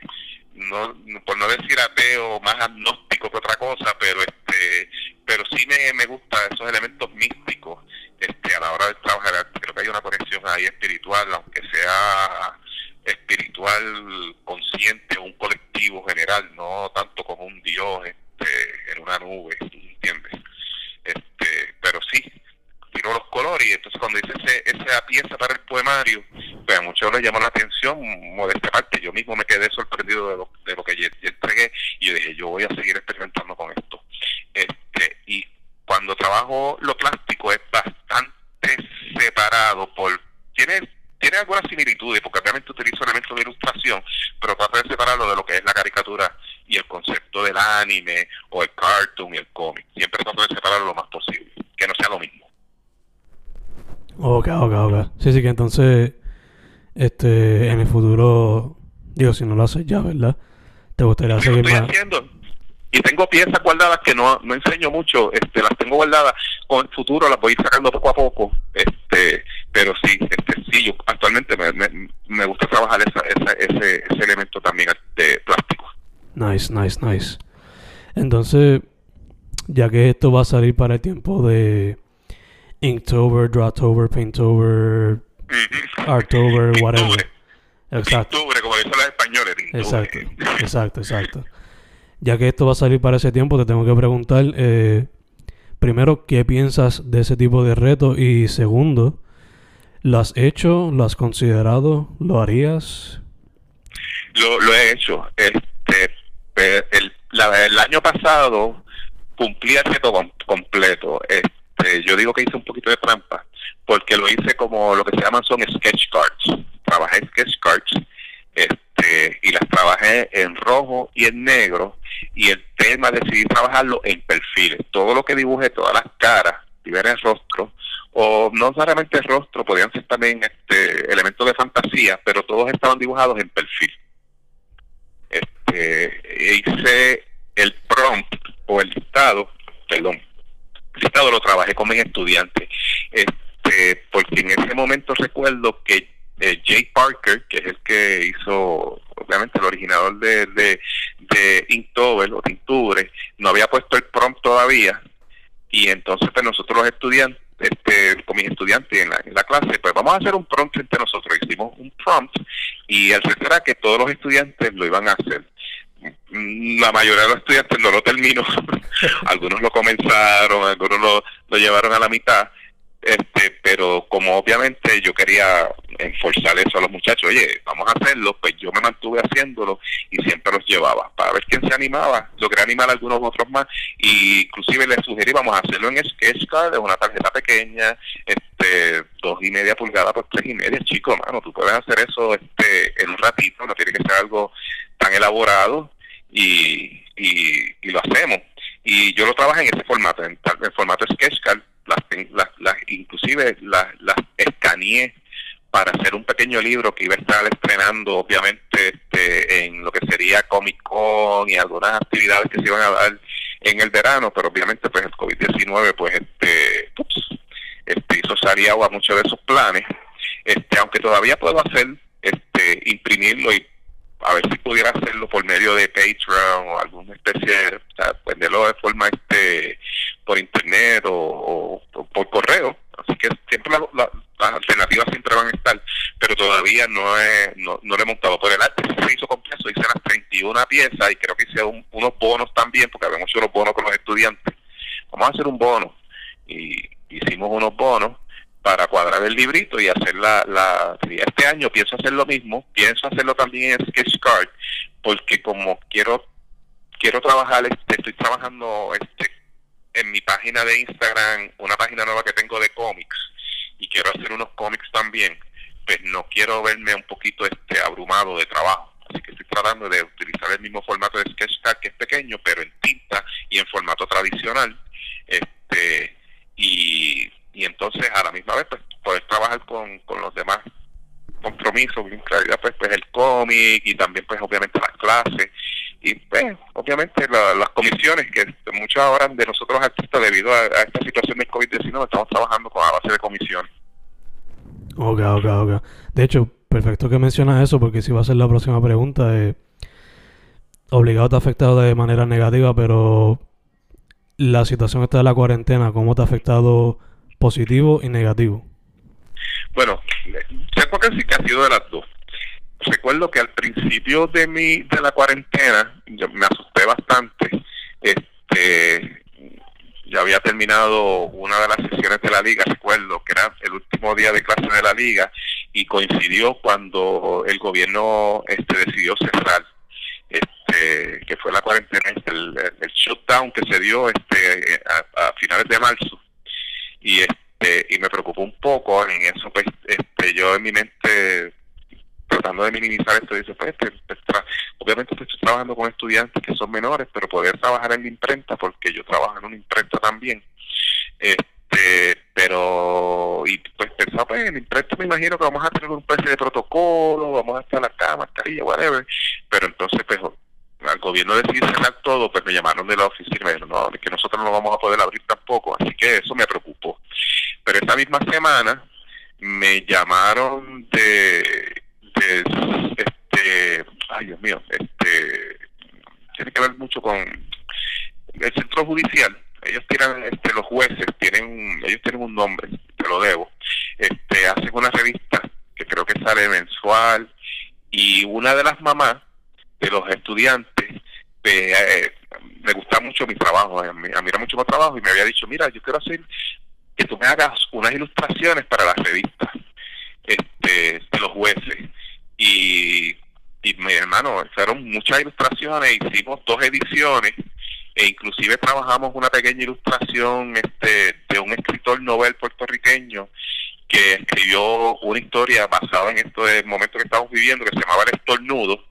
no, por no decir ateo, más agnóstico que otra cosa, pero este pero sí me, me gusta esos elementos místicos este, a la hora de trabajar. Creo que hay una conexión ahí espiritual, aunque sea espiritual consciente un colectivo general, no tanto como un Dios este, en una nube, ¿entiendes? este pero sí tiró los colores y entonces cuando hice esa pieza para el poemario pues a muchos les llamó la atención modesta parte yo mismo me quedé sorprendido de lo, de lo que yo, entregué y yo dije yo voy a seguir experimentando con esto. Este y cuando trabajo lo plástico es bastante separado por tiene tiene algunas similitudes porque obviamente utilizo elementos de ilustración pero trato de separarlo de lo que es la caricatura y el concepto del anime o el cartoon y el cómic. Siempre trato de separarlo lo más posible, que no sea lo mismo. Ok, ok, Sí, sí, que entonces, este, en el futuro, digo, si no lo haces ya, ¿verdad? ¿Te gustaría seguir estoy haciendo. Y tengo piezas guardadas que no, no enseño mucho, este, las tengo guardadas. Con el futuro las voy a ir sacando poco a poco, este, pero sí, este, sí, yo actualmente me, me, me gusta trabajar esa, esa, ese, ese elemento también de plástico. Nice, nice, nice. Entonces, ya que esto va a salir para el tiempo de Inktober, Drawtober, Artober, <laughs> whatever. Exacto. como dicen los españoles. Exacto, exacto, <laughs> exacto. Ya que esto va a salir para ese tiempo, te tengo que preguntar, eh, primero, ¿qué piensas de ese tipo de reto? Y segundo, ¿lo has hecho? ¿Lo has considerado? ¿Lo harías? Lo, lo he hecho. Este, el, el año pasado cumplí el reto completo. Este, yo digo que hice un poquito de trampa, porque lo hice como lo que se llaman son sketch cards. Trabajé sketch cards este, y las trabajé en rojo y en negro, y el tema decidí trabajarlo en perfiles. Todo lo que dibujé, todas las caras, el rostro, o no solamente rostro, podían ser también este, elementos de fantasía, pero todos estaban dibujados en perfil eh, hice el prompt o el listado, perdón, el listado lo trabajé con mis estudiantes, este, porque en ese momento recuerdo que eh, Jay Parker, que es el que hizo, obviamente, el originador de, de, Inktober o Tinture, no había puesto el prompt todavía, y entonces pues nosotros los estudiantes, este, con mis estudiantes en la, en la clase, pues vamos a hacer un prompt entre nosotros. Hicimos un prompt y el resto era que todos los estudiantes lo iban a hacer. La mayoría de los estudiantes no lo terminó, <laughs> algunos lo comenzaron, algunos lo, lo llevaron a la mitad, este, pero como obviamente yo quería enforzar eso a los muchachos, oye, vamos a hacerlo, pues yo me mantuve haciéndolo y siempre los llevaba. Para ver quién se animaba, logré animar a algunos otros más, y inclusive les sugerí, vamos a hacerlo en Sketchcard, es una tarjeta pequeña, este, dos y media pulgadas por tres y media, chico, mano, tú puedes hacer eso este, en un ratito, no tiene que ser algo tan elaborado, y, y, lo hacemos. Y yo lo trabajo en ese formato, en, el formato Sketchcard, las, las, inclusive las, las escaneé para hacer un pequeño libro que iba a estar estrenando obviamente este, en lo que sería Comic Con y algunas actividades que se iban a dar en el verano, pero obviamente pues el COVID-19 pues este, este hizo salir agua muchos de esos planes, este aunque todavía puedo hacer este imprimirlo y a ver si pudiera hacerlo por medio de Patreon o alguna especie de, o sea, venderlo de forma este por internet o, por correo. Así que siempre las alternativas siempre van a estar, pero todavía no, he, no, no lo he montado. Por el arte se hizo completo, hice las 31 piezas y creo que hice unos bonos también, porque habíamos hecho los bonos con los estudiantes. Vamos a hacer un bono. Y hicimos unos bonos para cuadrar el librito y hacer la, la este año pienso hacer lo mismo pienso hacerlo también en Sketchcard porque como quiero quiero trabajar este, estoy trabajando este en mi página de Instagram una página nueva que tengo de cómics y quiero hacer unos cómics también pues no quiero verme un poquito este abrumado de trabajo. Así que estoy tratando de utilizar el mismo formato de Sketchcard que es pequeño pero en tinta y en formato tradicional este y y entonces a la misma vez pues poder trabajar con, con los demás compromisos, en realidad pues, pues el cómic y también pues obviamente las clases y pues obviamente las comisiones que muchas horas de nosotros artistas debido a, esta situación del COVID-19 estamos trabajando con la base de comisiones. Ok, ok, ok. De hecho, perfecto que mencionas eso porque si va a ser la próxima pregunta. Eh, obligado te ha afectado de manera negativa, pero la situación esta de la cuarentena, ¿cómo te ha afectado positivo y negativo? Bueno, tengo que que ha sido de las dos. Recuerdo que al principio de mi de la cuarentena yo me asusté bastante. Este, ya había terminado una de las sesiones de la liga, recuerdo que era el último día de clase de la liga y coincidió cuando el gobierno este decidió cerrar este que fue la cuarentena, este, el, el shutdown que se dio este a finales de marzo y este y me preocupó un poco en eso pues este yo en mi mente tratando de minimizar esto dice pues este, obviamente estoy trabajando con estudiantes que son menores pero poder trabajar en la imprenta porque yo trabajo en una imprenta también este pero y pues pensaba pues en la imprenta me imagino que vamos a tener un especie de protocolo vamos a estar acá mascarilla whatever pero entonces pues al gobierno decidió cerrar todo, pues me llamaron de la oficina y me dijeron, no, que nosotros no vamos a poder abrir tampoco, así que eso me preocupó. Pero esa misma semana me llamaron de, de este, ay Dios mío, este, tiene que ver mucho con el centro judicial. Ellos tienen, este, los jueces tienen, ellos tienen un nombre, te lo debo. Este, hacen una revista que creo que sale mensual y una de las mamás de los estudiantes, eh, me gusta mucho mi trabajo, eh, admira mucho mi trabajo y me había dicho, mira, yo quiero hacer que tú me hagas unas ilustraciones para las revistas este, de los jueces. Y, y mi hermano, fueron muchas ilustraciones, hicimos dos ediciones e inclusive trabajamos una pequeña ilustración este, de un escritor novel puertorriqueño que escribió una historia basada en este momento que estamos viviendo que se llamaba El Estornudo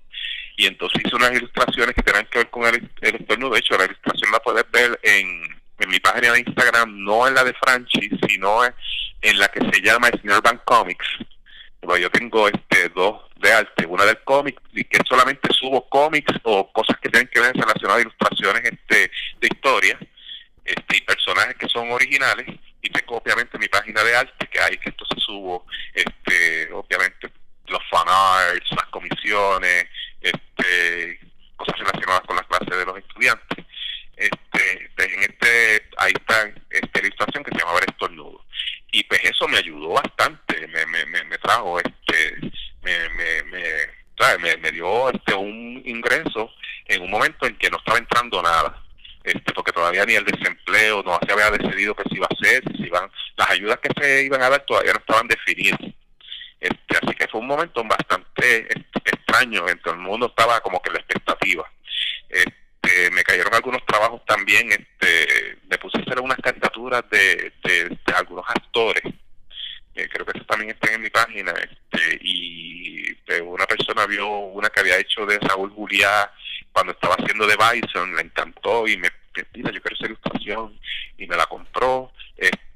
y entonces hice unas ilustraciones que tenían que ver con el, el De hecho, la ilustración la puedes ver en, en mi página de Instagram, no en la de Franchi, sino en la que se llama Snurbank Comics. yo tengo este dos de arte, una del cómic, y que solamente subo cómics o cosas que tienen que ver relacionadas a ilustraciones este, de historia este, y personajes que son originales. Y tengo obviamente mi página de arte, que hay que entonces subo este, obviamente los fan arts, las comisiones, este, cosas relacionadas con las clases de los estudiantes. Este, pues, en este, ahí está esta ilustración que se llama El Estornudo. Y pues eso me ayudó bastante, me, me, me, trajo, este, me, me, me, me, dio este un ingreso en un momento en que no estaba entrando nada. este, porque todavía ni el desempleo no se había decidido que se iba a hacer, si iban, las ayudas que se iban a dar todavía no estaban definidas. Este, así que fue un momento bastante extraño, en todo el mundo estaba como que la expectativa. Este, me cayeron algunos trabajos también, este, me puse a hacer unas caricaturas de, de, algunos actores, eh, creo que eso también está en mi página, este, y eh, una persona vio una que había hecho de Saúl Juliá cuando estaba haciendo de Bison, le encantó y me, me yo quiero esa ilustración, y me la compró. Este,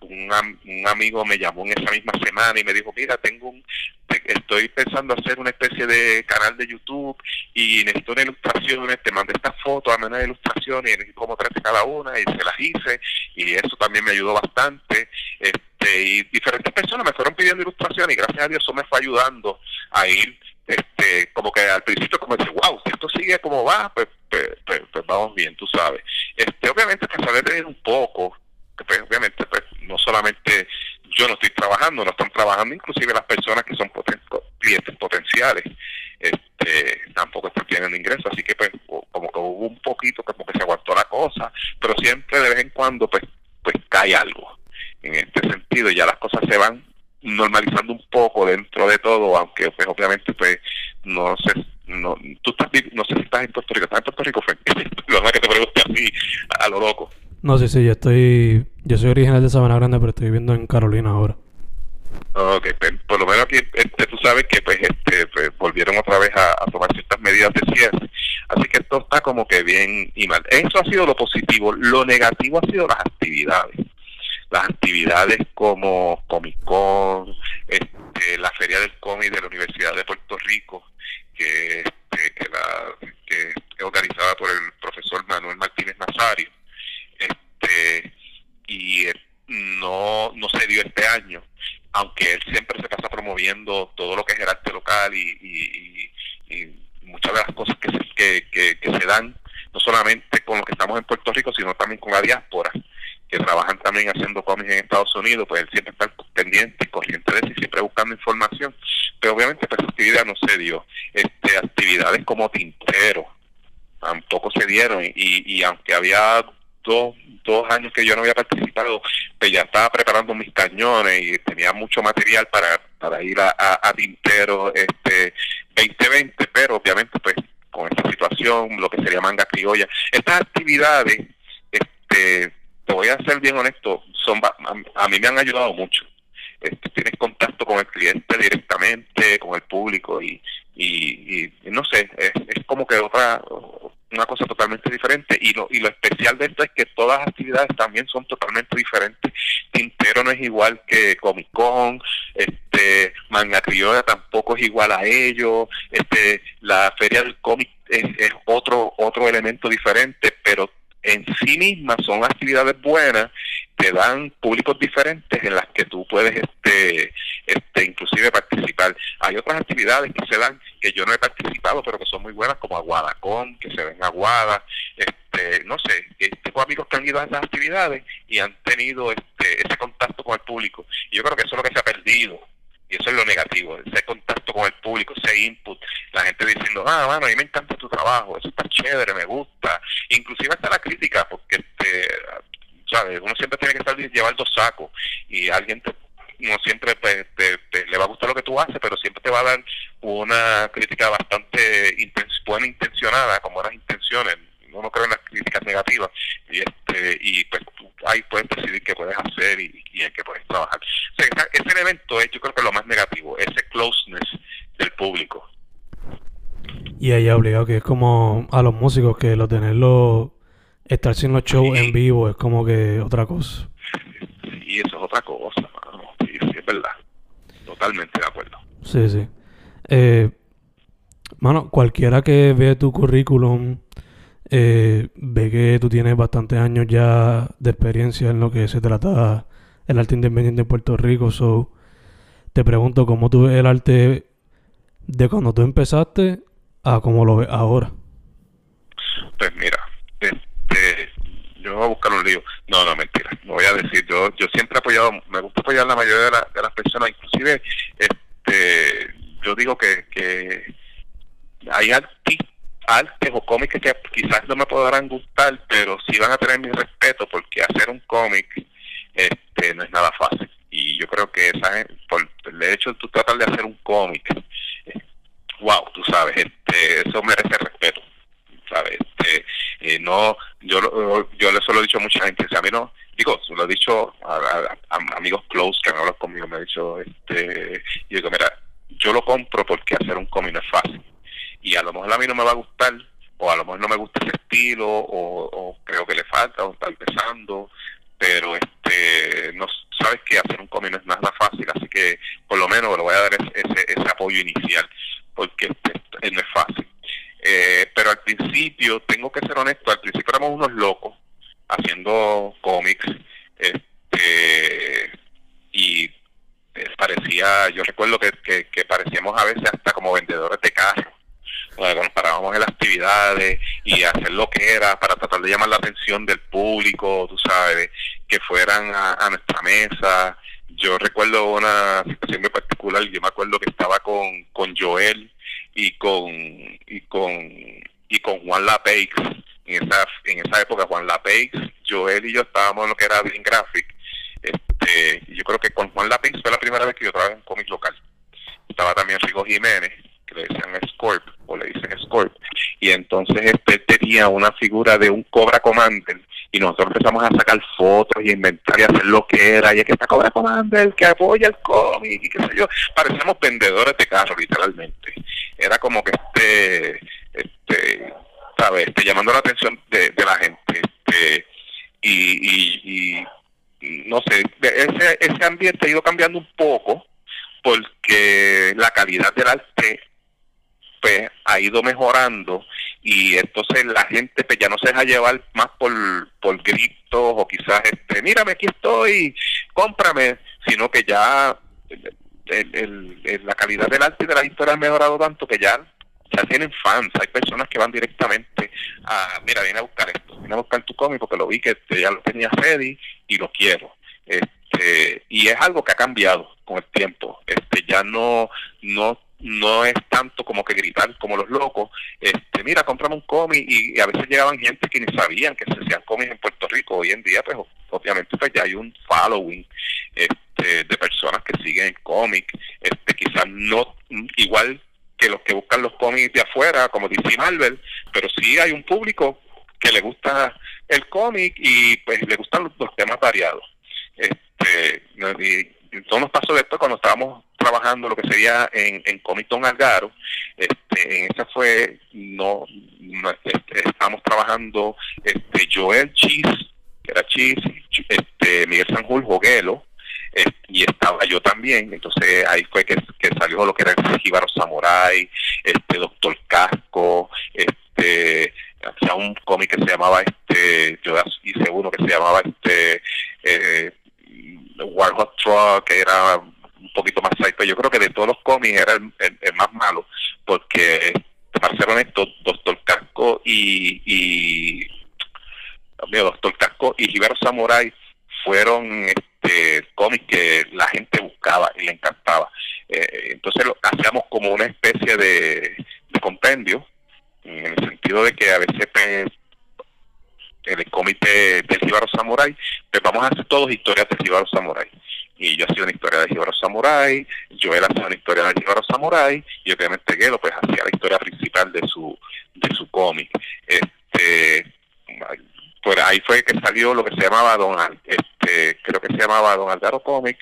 un, un, amigo me llamó en esa misma semana y me dijo, mira, tengo un, estoy pensando hacer una especie de canal de YouTube y necesito una ilustración, te mandé esta foto, dame una ilustración y necesito como tres de cada una y se las hice y eso también me ayudó bastante. Este, y diferentes personas me fueron pidiendo ilustración y gracias a Dios eso me fue ayudando a ir este como que al principio como dice wow si esto sigue como va pues, pues, pues, pues vamos bien tú sabes este obviamente que saber tener un poco pues, obviamente pues no solamente yo no estoy trabajando, no están trabajando inclusive las personas que son clientes potenciales, este, tampoco están teniendo ingresos, así que pues como que hubo un poquito como que se aguantó la cosa, pero siempre de vez en cuando pues pues cae algo. En este sentido ya las cosas se van normalizando un poco dentro de todo, aunque pues obviamente pues no sé, no, tú estás, no sé si estás en Puerto Rico, ¿estás en Puerto Rico? <laughs> Lo que te pregunte así, a lo loco. No, sí, sí, yo estoy. Yo soy original de Sabana Grande, pero estoy viviendo en Carolina ahora. Ok, pues, por lo menos aquí este, tú sabes que pues este pues, volvieron otra vez a, tomar ciertas medidas de cierre. Así que esto está como que bien y mal. Eso ha sido lo positivo. Lo negativo ha sido las actividades. Las actividades como Comic Con, este, la Feria del Cómic de la Universidad de Puerto Rico, que, este, que, la, que es organizada por el profesor Manuel Martínez Nazario este, y no, no se dio este año, aunque él siempre se pasa promoviendo todo lo que es el arte local y, muchas de las cosas que se, que, que, se dan, no solamente con lo que estamos en Puerto Rico, sino también con la diáspora, que trabajan también haciendo cómics en Estados Unidos, pues él siempre está pendiente, corriente de eso y siempre buscando información. Pero obviamente esa actividad no se dio. Este, actividades como tintero tampoco se dieron y, y aunque había dos, dos años que yo no había participado, pues ya estaba preparando mis cañones y tenía mucho material para, para ir a, a, Tintero este 2020, pero obviamente pues con esta situación, lo que sería manga criolla, estas actividades, este, te voy a ser bien honesto, son a, mí me han ayudado mucho. Este, tienes contacto con el cliente directamente, con el público y, y, y no sé, es, es como que otra una cosa totalmente diferente y lo, y lo especial de esto es que todas las actividades también son totalmente diferentes. Tintero no es igual que Comic Con, este, Manga Criolla tampoco es igual a ellos, este, la Feria del Cómic es, es otro, otro elemento diferente, pero en sí mismas son actividades buenas, te dan públicos diferentes en las que tú puedes este, este inclusive participar. Hay otras actividades que se dan que yo no he participado, pero que son muy buenas, como Aguadacón, que se ven Aguada, este, no sé, tengo amigos que han ido a esas actividades y han tenido este, ese contacto con el público. Y yo creo que eso es lo que se ha perdido y eso es lo negativo, ese contacto con el público, ese input, la gente diciendo, ah, bueno, a mí me encanta tu trabajo, eso está chévere, me gusta, inclusive hasta la crítica, porque, este, ¿sabes? Uno siempre tiene que estar llevar dos sacos y alguien te, no siempre pues, te, le va a gustar lo que tú haces, pero siempre te va a dar una crítica bastante buena intencionada, con buenas intenciones, no creo en las críticas negativas y este y pues ahí puedes decidir qué puedes hacer y, y en qué puedes trabajar. O sea, ese elemento es yo creo que lo más negativo, ese closeness del público. Y ahí obligado que es como a los músicos que lo tenerlo estar sin los shows en vivo es como que otra cosa. Y eso es otra cosa. Sí, sí, es verdad. Totalmente de acuerdo. Sí, sí. Eh, mano, cualquiera que vea tu currículum eh, ve que tú tienes bastantes años ya de experiencia en lo que se trata el arte independiente en Puerto Rico. So, te pregunto cómo tú ves el arte de cuando tú empezaste a cómo lo ves ahora. Pues mira, yo voy a buscar un lío. No, no, mentira. No voy a decir, yo yo siempre he apoyado, me gusta apoyar a la mayoría de, de las personas, inclusive, este, yo digo que, que hay artistas artes o cómics que quizás no me podrán gustar, pero sí van a tener mi respeto porque hacer un cómic este, no es nada fácil. Y yo creo que esa, por el hecho de tú tratar de hacer un cómic, wow, tú sabes, este, eso merece respeto. ¿Sabes? Eh, no, yo, yo les lo he dicho a mucha gente, a mí no, digo, lo he dicho a, amigos close que han hablado conmigo, me ha dicho, este, digo, mira, yo lo compro porque hacer un cómic no es fácil. Y a lo mejor a mí no me va a gustar, o a lo mejor no me gusta ese estilo, o, creo que le falta, o está empezando, pero este no sabes que hacer un cómic no es nada fácil, así que por lo menos le voy a dar ese, ese apoyo inicial, porque este, no es fácil. Eh, pero al principio, tengo que ser honesto, al principio éramos unos locos haciendo cómics, este, y eh, parecía, yo recuerdo que, que, parecíamos a veces hasta como vendedores de carros, nos parábamos en las actividades y hacer lo que era para tratar de llamar la atención del público, tú sabes, que fueran a, nuestra mesa. Yo recuerdo una situación muy particular, yo me acuerdo que estaba con, con Joel y con y con y con Juan Lapeix en esa época Juan Lapeix Joel y yo estábamos en lo que era Green Graphic este yo creo que con Juan Lapeix fue la primera vez que yo trabajé en cómic local. Estaba también Rigo Jiménez que le decían Scorp o le dicen Scorp. Y entonces este tenía una figura de un Cobra Commander y nosotros empezamos a sacar fotos y inventar y hacer lo que era, y es que está Cobra Commander, que apoya el cómic, y qué sé yo, parecíamos vendedores de carros, literalmente. Era como que este, este, Este, llamando la atención de, la gente, este, y, y, no sé, ese, ese ambiente ha ido cambiando un poco, porque la calidad del arte pues ha ido mejorando y entonces la gente pues ya no se deja llevar más por, por gritos o quizás este mírame aquí estoy cómprame sino que ya la calidad del arte y de la historia ha mejorado tanto que ya ya tienen fans, hay personas que van directamente a, mira, viene a buscar esto, viene a buscar tu cómic porque lo vi que ya lo tenía ready y lo quiero. Este, y es algo que ha cambiado con el tiempo. Este, ya no, no no es tanto como que gritar como los locos, este, mira, comprame un cómic y, a veces llegaban gente que ni sabían que se hacían cómics en Puerto Rico. Hoy en día, pues obviamente pues ya hay un following este, de personas que siguen el cómic, este, quizás no igual que los que buscan los cómics de afuera, como dice Marvel, pero sí hay un público que le gusta el cómic y pues le gustan los, temas variados. Este, todo nos pasó después cuando estábamos trabajando lo que sería en, en Comic Algaro, este, en esa fue, no, este, estábamos trabajando este, Joel Cheese, que era Cheese, este, Miguel Sanjul Joguelo, este, y estaba yo también, entonces ahí fue que, salió lo que era el Jíbaro Samurai, este Doctor Casco, este hacía un cómic que se llamaba este, yo hice uno que se llamaba este eh, Warhol Truck, que era un poquito más pero Yo creo que de todos los cómics era el, más malo, porque, para ser honesto, Doctor Casco y, y Doctor Casco y Ibero Samurai fueron este, cómics que la gente buscaba y le encantaba. Eh, entonces lo, hacíamos como una especie de, compendio, en el sentido de que a veces pues, el cómic del Jíbaro Samurai, pues vamos a hacer todos historias del Jíbaro Samurai y yo hacía una historia de Jíbaro Samurai, Joel hacía una historia de Jíbaro Samurai, y obviamente Gelo pues hacía la historia principal de su de su cómic. Este, por ahí fue que salió lo que se llamaba Don este, creo que se llamaba Don Algaro Comic,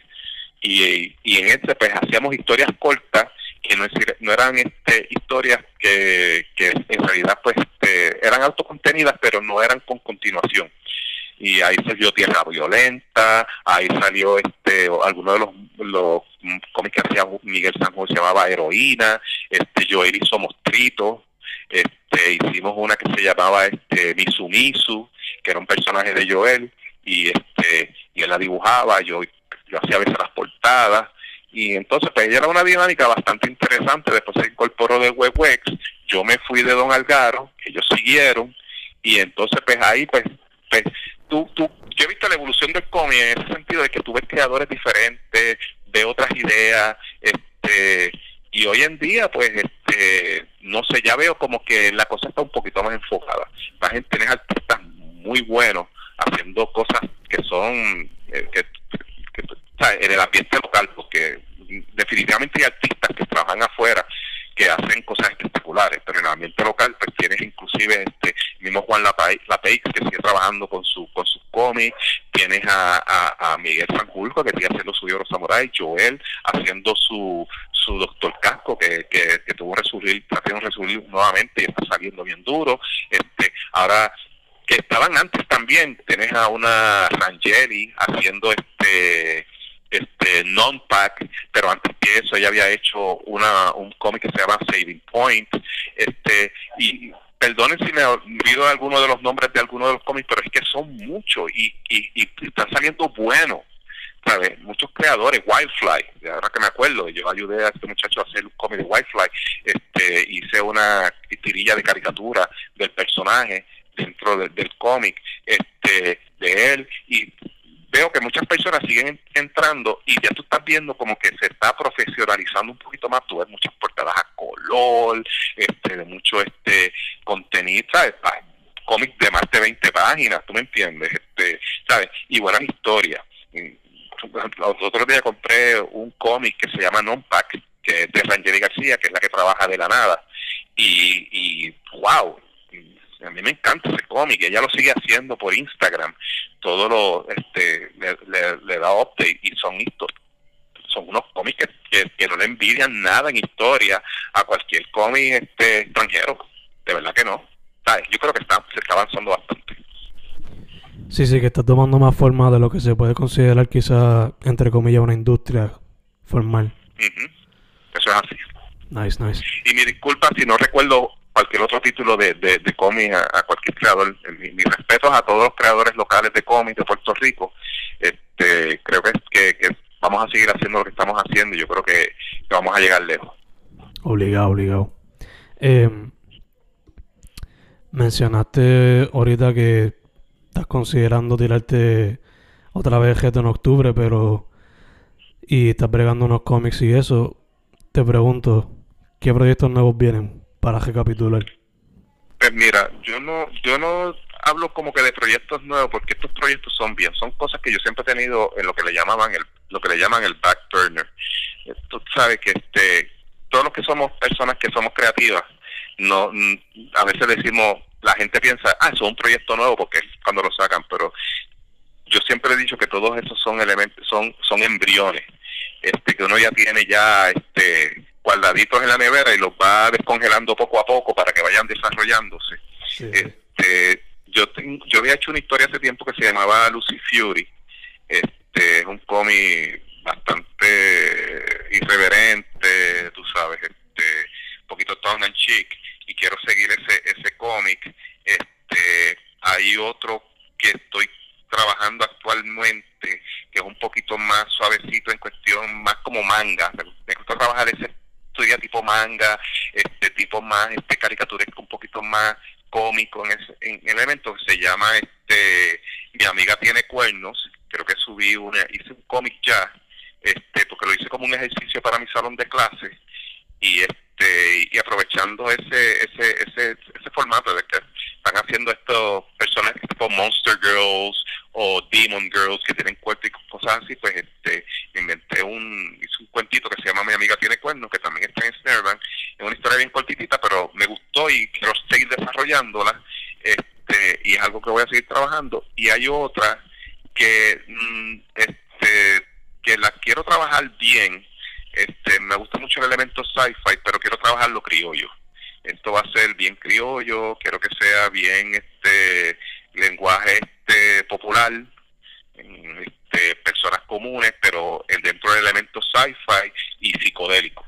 y, y en este pues hacíamos historias cortas que no, eran este, historias que, que en realidad pues este, eran autocontenidas pero no eran con continuación. Y ahí salió Tierra Violenta, ahí salió este alguno de los, los cómics que hacía Miguel Sanjo se llamaba Heroína, este Joel hizo Mostrito, este hicimos una que se llamaba este Misu que era un personaje de Joel y este y él la dibujaba, yo yo hacía veces las portadas y entonces pues ella era una dinámica bastante interesante, después se incorporó de WebWex, yo me fui de Don Algaro, ellos siguieron y entonces pues ahí pues, pues tú, tú, yo he visto la evolución del cómic en ese sentido de que tú ves creadores diferentes, de otras ideas, este, y hoy en día, pues, este, no sé, ya veo como que la cosa está un poquito más enfocada. Vas a tener artistas muy buenos haciendo cosas que son, eh, que, en el ambiente local, porque definitivamente hay artistas que trabajan afuera que hacen cosas espectaculares, pero en el ambiente local pues tienes inclusive este mismo Juan Lapeix que sigue trabajando con su con sus cómics, tienes a, a, Miguel Sanjurjo que sigue haciendo su libro Samurai, Joel haciendo su su Doctor Casco que, que, que tuvo resurgir, tratando de resurgir nuevamente y está saliendo bien duro, este ahora estaban antes también, tenés a una Rangeli haciendo este este non-pack, pero antes que eso ella había hecho una un cómic que se llama Saving Point, este y perdonen si me olvido de alguno de los nombres de algunos de los cómics, pero es que son muchos y, y, y están saliendo buenos. ¿sabes? Muchos creadores, Wildfly, ahora que me acuerdo, yo ayudé a este muchacho a hacer un cómic de Wildfly, este, hice una tirilla de caricatura del personaje dentro del cómic este, de él y veo que muchas personas siguen entrando y ya tú estás viendo como que se está profesionalizando un poquito más, tú ves muchas portadas a color, este, de mucho este contenido, ¿sabes? cómics de más de 20 páginas, tú me entiendes, este, ¿sabes? Y buenas historias. Los otros días compré un cómic que se llama Non-Pack, que es de Rangeri García, que es la que trabaja de la nada. Y, y wow, a mí me encanta ese cómic, ella lo sigue haciendo por Instagram, todo lo, este, le, da update y son son unos cómics que, no le envidian nada en historia a cualquier cómic este, extranjero, de verdad que no. Yo creo que está, se está avanzando bastante. Sí, sí, que está tomando más forma de lo que se puede considerar quizá, entre comillas, una industria formal. Eso es así. Nice, nice. Y mi disculpa si no recuerdo cualquier otro título de, de, cómic a, cualquier creador. Mis mi respetos a todos los creadores locales de cómics de Puerto Rico. Este, creo que, vamos a seguir haciendo lo que estamos haciendo y yo creo que, vamos a llegar lejos. Obligado, obligado. Eh, mencionaste ahorita que estás considerando tirarte otra vez en octubre, pero y estás bregando unos cómics y eso. Te pregunto, ¿qué proyectos nuevos vienen? Para recapitular? Pues mira, yo no, yo no hablo como que de proyectos nuevos porque estos proyectos son bien, son cosas que yo siempre he tenido en lo que le llamaban el, lo que le llaman el back burner. Tú sabes que este, todos los que somos personas que somos creativas, no, a veces decimos, la gente piensa, ah, eso es un proyecto nuevo porque es cuando lo sacan, pero yo siempre he dicho que todos esos son elementos, son, son embriones, este, que uno ya tiene ya, este, guardaditos en la nevera y los va descongelando poco a poco para que vayan desarrollándose. Este, yo yo había hecho una historia hace tiempo que se llamaba Lucy Fury. Este es un cómic bastante irreverente, tú sabes, este un poquito tongue and cheek y quiero seguir ese ese cómic. Este hay otro que estoy trabajando actualmente que es un poquito más suavecito en cuestión más como manga. Me gusta trabajar ese estudia tipo manga, este tipo más este caricaturesco, un poquito más cómico en, ese, en el evento se llama este Mi amiga tiene cuernos, creo que subí una, hice un cómic ya, este, porque lo hice como un ejercicio para mi salón de clase y este y aprovechando ese ese ese, ese formato de que están haciendo estos personajes tipo Monster Girls o Demon Girls que tienen cuerpo y cosas así, pues este inventé un hice un cuentito que se llama Mi amiga tiene cuernos, que también está en Snarebank. Es una historia bien cortitita, pero me gustó y quiero seguir desarrollándola. Este, y es algo que voy a seguir trabajando. Y hay otra que mm, este que la quiero trabajar bien. Este, me gusta mucho el elemento sci-fi, pero quiero trabajarlo criollo. Esto va a ser bien criollo, quiero que sea bien este lenguaje este popular, este, personas comunes, pero dentro del elemento sci-fi y psicodélico.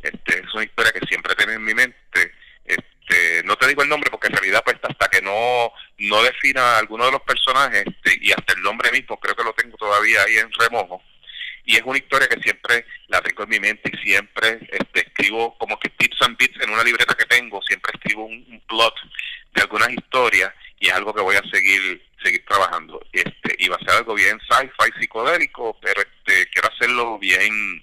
Este, es una historia que siempre tengo en mi mente. Este, no te digo el nombre porque en realidad pues hasta que no no defina alguno de los personajes este, y hasta el nombre mismo creo que lo tengo todavía ahí en remojo y es una historia que siempre la tengo en mi mente y siempre este, escribo como que tips and bits en una libreta que tengo siempre escribo un, plot de algunas historias y es algo que voy a seguir seguir trabajando. Este y va a ser algo bien sci-fi psicodélico pero este quiero hacerlo bien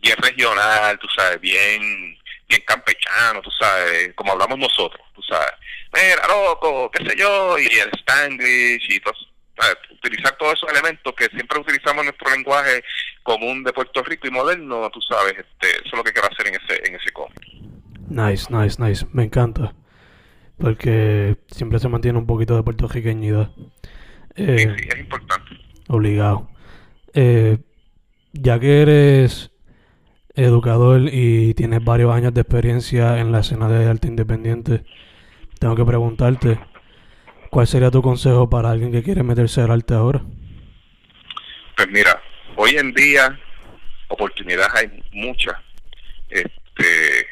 bien regional tú sabes bien bien campechano, tú sabes, como hablamos nosotros, tú sabes, mira, loco, qué sé yo, y el Spanglish y todo utilizar todos esos elementos que siempre utilizamos en nuestro lenguaje común de Puerto Rico y moderno, tú sabes, este, eso es lo que quiero hacer en ese, en ese cómic. Nice, nice, nice, me encanta, porque siempre se mantiene un poquito de puertorriqueñidad. Eh, sí, es importante. Obligado. Eh, ya que eres educador y tienes varios años de experiencia en la escena de arte independiente, tengo que preguntarte, ¿cuál sería tu consejo para alguien que quiere meterse al arte ahora? Pues mira, hoy en día oportunidades hay muchas. Este,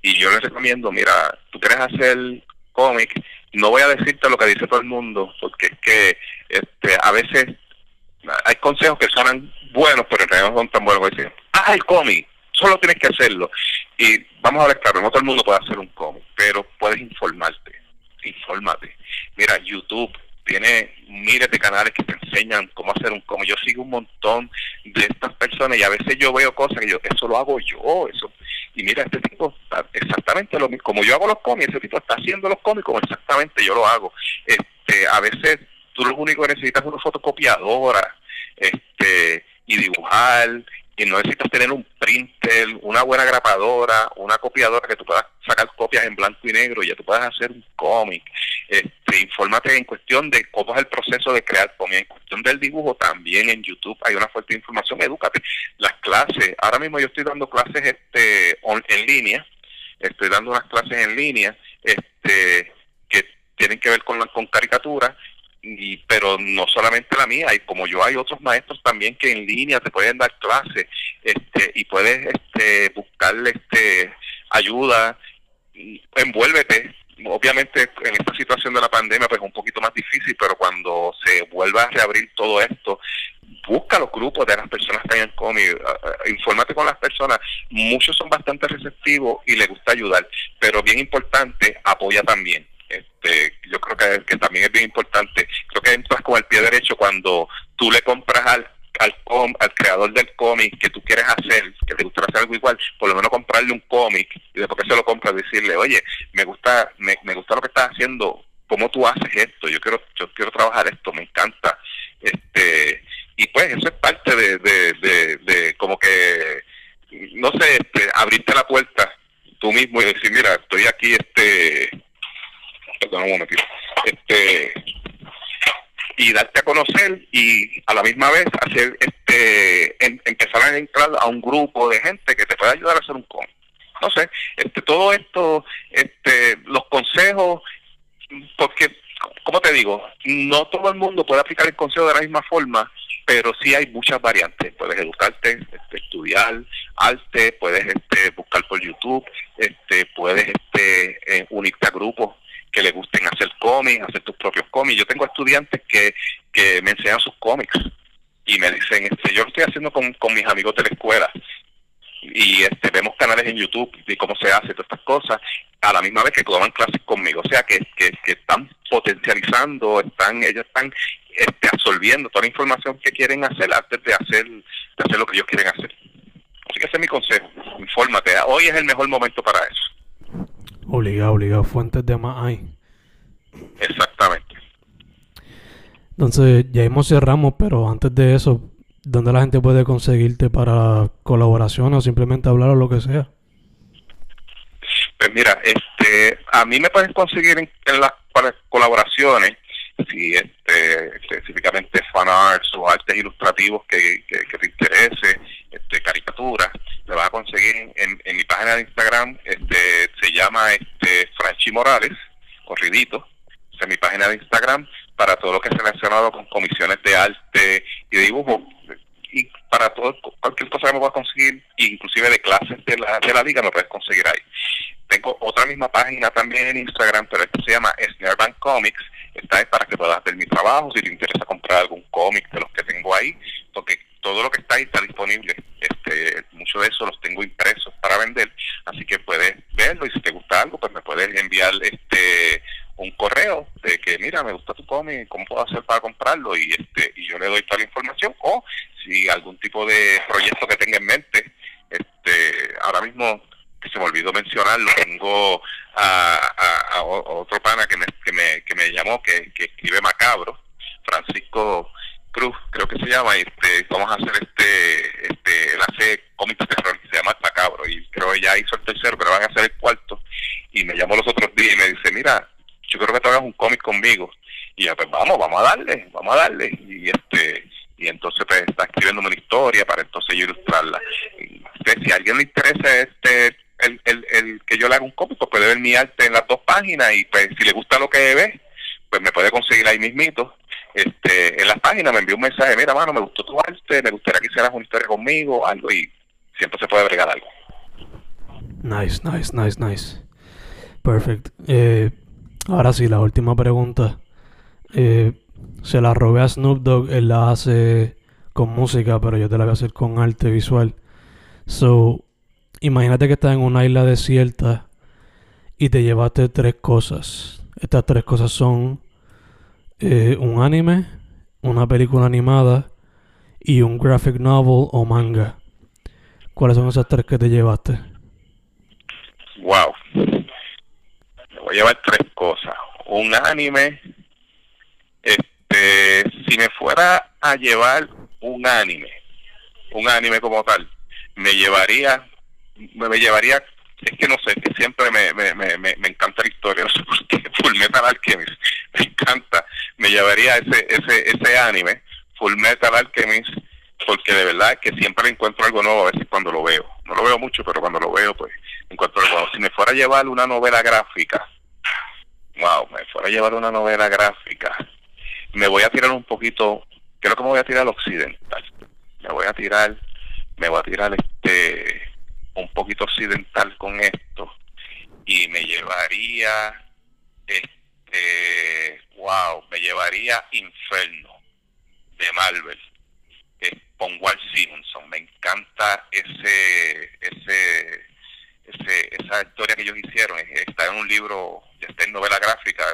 y yo les recomiendo, mira, tú quieres hacer cómic, no voy a decirte lo que dice todo el mundo, porque es que este, a veces hay consejos que suenan buenos, pero en realidad no son tan buenos. Decir, ah, el cómic, solo tienes que hacerlo. Y vamos a ver, claro, no todo el mundo puede hacer un cómic, pero puedes informarte, infórmate. Mira, YouTube tiene miles de canales que te enseñan cómo hacer un cómic. Yo sigo un montón de estas personas y a veces yo veo cosas que yo, eso lo hago yo, eso. Y mira, este tipo está exactamente lo mismo. Como yo hago los cómics, ese tipo está haciendo los cómics como exactamente yo lo hago. Este, a veces tú lo único que necesitas es una fotocopiadora este, y dibujar y no necesitas tener un printer, una buena grapadora, una copiadora que tú puedas sacar copias en blanco y negro y ya tú puedas hacer un cómic. Este, infórmate en cuestión de cómo es el proceso de crear cómic. En cuestión del dibujo también en YouTube hay una fuerte información. Edúcate. Las clases, ahora mismo yo estoy dando clases este en línea, estoy dando unas clases en línea este que tienen que ver con, con caricatura y, pero no solamente la mía, hay como yo hay otros maestros también que en línea te pueden dar clases este, y puedes este, buscarle este, ayuda, envuélvete. Obviamente en esta situación de la pandemia pues es un poquito más difícil, pero cuando se vuelva a reabrir todo esto, busca los grupos de las personas que hayan cómic, infórmate con las personas, muchos son bastante receptivos y les gusta ayudar, pero bien importante, apoya también este, yo creo que, que, también es bien importante. Creo que entras con el pie derecho cuando tú le compras al al, al creador del cómic que tú quieres hacer, que te gustaría hacer algo igual, por lo menos comprarle un cómic y después que se lo compras decirle, oye, me gusta, me, me gusta lo que estás haciendo, cómo tú haces esto, yo quiero, yo quiero trabajar esto, me encanta, este, y pues eso es parte de, de, de, de como que, no sé, este, abrirte la puerta tú mismo y decir, mira, estoy aquí, este, perdón un momentito, este, y darte a conocer y a la misma vez hacer, este, empezar a entrar a un grupo de gente que te pueda ayudar a hacer un. No sé, este, todo esto, este, los consejos, porque, como te digo, no todo el mundo puede aplicar el consejo de la misma forma, pero sí hay muchas variantes. Puedes educarte, este, estudiar arte, puedes este, buscar por YouTube, este, puedes este, eh, unirte a grupos que le gusten hacer cómics, hacer tus propios cómics. Yo tengo estudiantes que, que me enseñan sus cómics y me dicen, este, yo lo estoy haciendo con, con mis amigos de la escuela y este, vemos canales en YouTube de cómo se hace todas estas cosas, a la misma vez que toman clases conmigo, o sea que, que, están potencializando, están ellos están este, absorbiendo toda la información que quieren hacer antes de hacer, de hacer lo que ellos quieren hacer. Así que ese es mi consejo, infórmate, hoy es el mejor momento para eso. Obligado, obligado. Fuentes de más hay. Exactamente. Entonces, ya hemos cerramos, pero antes de eso, ¿dónde la gente puede conseguirte para colaboración o simplemente hablar o lo que sea? Pues mira, este, a mí me puedes conseguir en, las colaboraciones, si este, específicamente fan arts o artes ilustrativos que, te interese, este, caricaturas, me vas a conseguir en, en, mi página de Instagram, este, se llama este Franchi Morales, corridito, es mi página de Instagram para todo lo que es relacionado con comisiones de arte y de dibujo y para todo cualquier cosa que me puedas conseguir, inclusive de clases de la, de la liga, me puedes conseguir ahí. Tengo otra misma página también en Instagram, pero esta se llama Snarebank Comics. Esta es para que puedas ver mi trabajo, si te interesa comprar algún cómic de los que tengo ahí, porque todo lo que está ahí está disponible. Este, mucho de eso los tengo impresos para vender, así que puedes verlo y si te gusta algo, pues me puedes enviar este un correo de que mira me gusta tu cómic cómo puedo hacer para comprarlo y este y yo le doy toda la información o si algún tipo de proyecto que tenga en mente este ahora mismo se me olvidó mencionarlo, tengo a, otro pana que me, que me, que me llamó, que, que escribe Macabro, Francisco Cruz, creo que se llama, este, vamos a hacer este, este, él hace cómics de terror, se llama Macabro, y creo que ya hizo el tercero, pero van a hacer el cuarto, y me llamó los otros días y me dice, mira, yo creo que te hagas un cómic conmigo, y ya pues vamos, vamos a darle, vamos a darle, y este, y entonces pues, está escribiendo una historia para entonces yo ilustrarla. si a alguien le interesa este el, el, el que yo le haga un cómic, pues puede ver mi arte en las dos páginas y pues si le gusta lo que ve, pues me puede conseguir ahí mismito. Este, en las páginas me envió un mensaje, mira mano, me gustó tu arte, me gustaría que hicieras una historia conmigo, algo y siempre se puede bregar algo. Nice, nice, nice, nice. Perfect. Eh, ahora sí, la última pregunta. Eh, se la robé a Snoop Dogg, él la hace con música, pero yo te la voy a hacer con arte visual. So, imagínate que estás en una isla desierta y te llevaste tres cosas. Estas tres cosas son eh, un anime, una película animada y un graphic novel o manga. ¿Cuáles son esas tres que te llevaste? Wow. Me voy a llevar tres cosas. Un anime, este, si me fuera a llevar un anime, un anime como tal, me llevaría, me, llevaría, es que no sé, que siempre me, me, me, me encanta la historia, no sé por qué, Full Metal Alchemist, me encanta, me llevaría ese, ese, ese anime, Full Metal Alchemist, porque de verdad que siempre encuentro algo nuevo a veces cuando lo veo. No lo veo mucho, pero cuando lo veo, pues encuentro algo nuevo. Si me fuera a llevar una novela gráfica, wow, me fuera a llevar una novela gráfica, me voy a tirar un poquito, creo que me voy a tirar occidental. Me voy a tirar, me voy a tirar este un poquito occidental con esto y me llevaría este wow, me llevaría Inferno de Marvel eh, con Walt Simonson. Me encanta ese ese ese, esa historia que ellos hicieron, está en un libro, está en novela gráfica,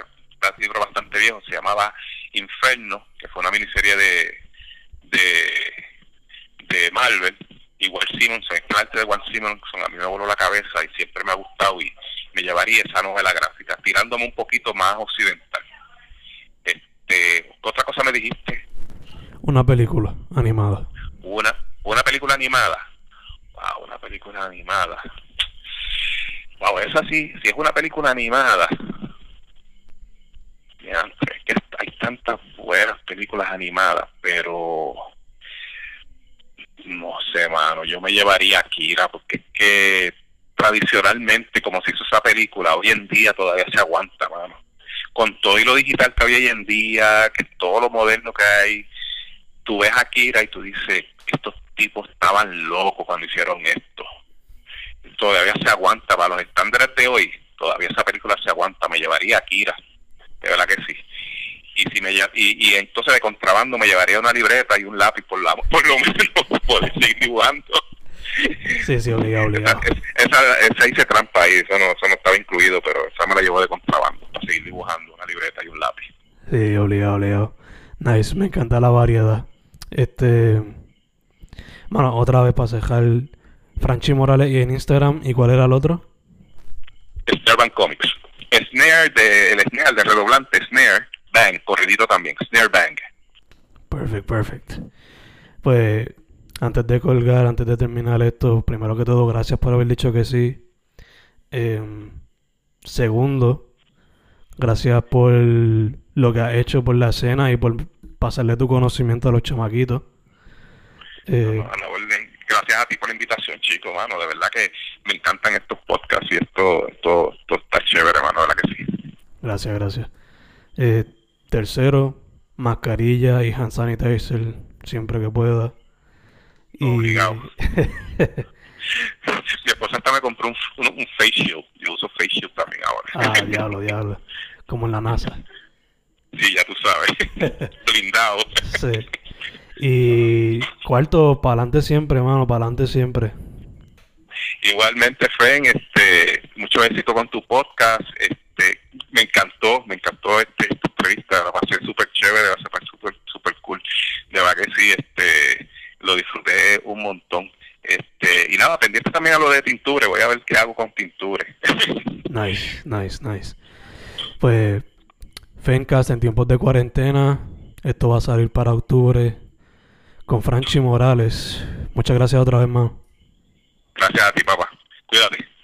un libro bastante viejo, se llamaba Inferno, que fue una miniserie de, de, de Marvel, y Walt Simonson, el arte de Walt Simonson a mí me voló la cabeza y siempre me ha gustado y me llevaría esa novela gráfica, tirándome un poquito más occidental. Este, ¿Otra cosa me dijiste? Una película animada. Una, una película animada. Wow, una película animada. Wow, esa sí, si es una película animada, es que hay tantas buenas películas animadas, pero no sé, mano, yo me llevaría a Kira porque es que tradicionalmente, como se hizo esa película, hoy en día todavía se aguanta, mano. Con todo y lo digital que hay hoy en día, que todo lo moderno que hay, tú ves a Kira y tú dices, estos tipos estaban locos cuando hicieron esto. Todavía se aguanta, para los estándares de hoy, todavía esa película se aguanta, me llevaría a Kira de verdad que sí. Y si me y, y entonces de contrabando me llevaría una libreta y un lápiz por, la, <laughs> por lo menos <laughs> poder seguir dibujando. Sí, sí, obligado, obligado. Esa, esa, hice trampa ahí, eso no, eso no estaba incluido, pero esa me la llevo de contrabando para seguir dibujando una libreta y un lápiz. Sí, obligado, obligado. Nice, me encanta la variedad. Este. Bueno, otra vez para cejar Franchi Morales y en Instagram. ¿Y cuál era el otro? Starban Comics snare de, el snare de redoblante, snare, bang, corridito también, snare bang. Perfect, perfect. Pues antes de colgar, antes de terminar esto, primero que todo, gracias por haber dicho que sí. Em, segundo, gracias por lo que has hecho por la escena y por pasarle tu conocimiento a los chamaquitos. Eh, gracias a ti por la invitación, chico, mano. De verdad que me encantan estos podcasts y esto, esto, esto está chévere, mano. De verdad que sí. Gracias, gracias. Eh, tercero, mascarilla y hand sanitizer siempre que pueda. Y... Obligado. <laughs> Mi esposa hasta me compró un, un, face shield. Yo uso face shield también ahora. Ah, diablo, diablo. Como en la NASA. Sí, ya tú sabes. <laughs> Blindado. sí. Y cuarto, para adelante siempre, hermano, para adelante siempre. Igualmente, Fren, este, mucho éxito con tu podcast. Este, me encantó, me encantó este, esta entrevista, la pasé súper chévere, la pasé súper super cool. De verdad que sí, este, lo disfruté un montón. Este, y nada, pendiente también a lo de tinture, voy a ver qué hago con tinture. <laughs> nice, nice, nice. Pues, Fencast en tiempos de cuarentena, esto va a salir para octubre con Franchi Morales. Muchas gracias otra vez más. Gracias a ti, papá. Cuídate.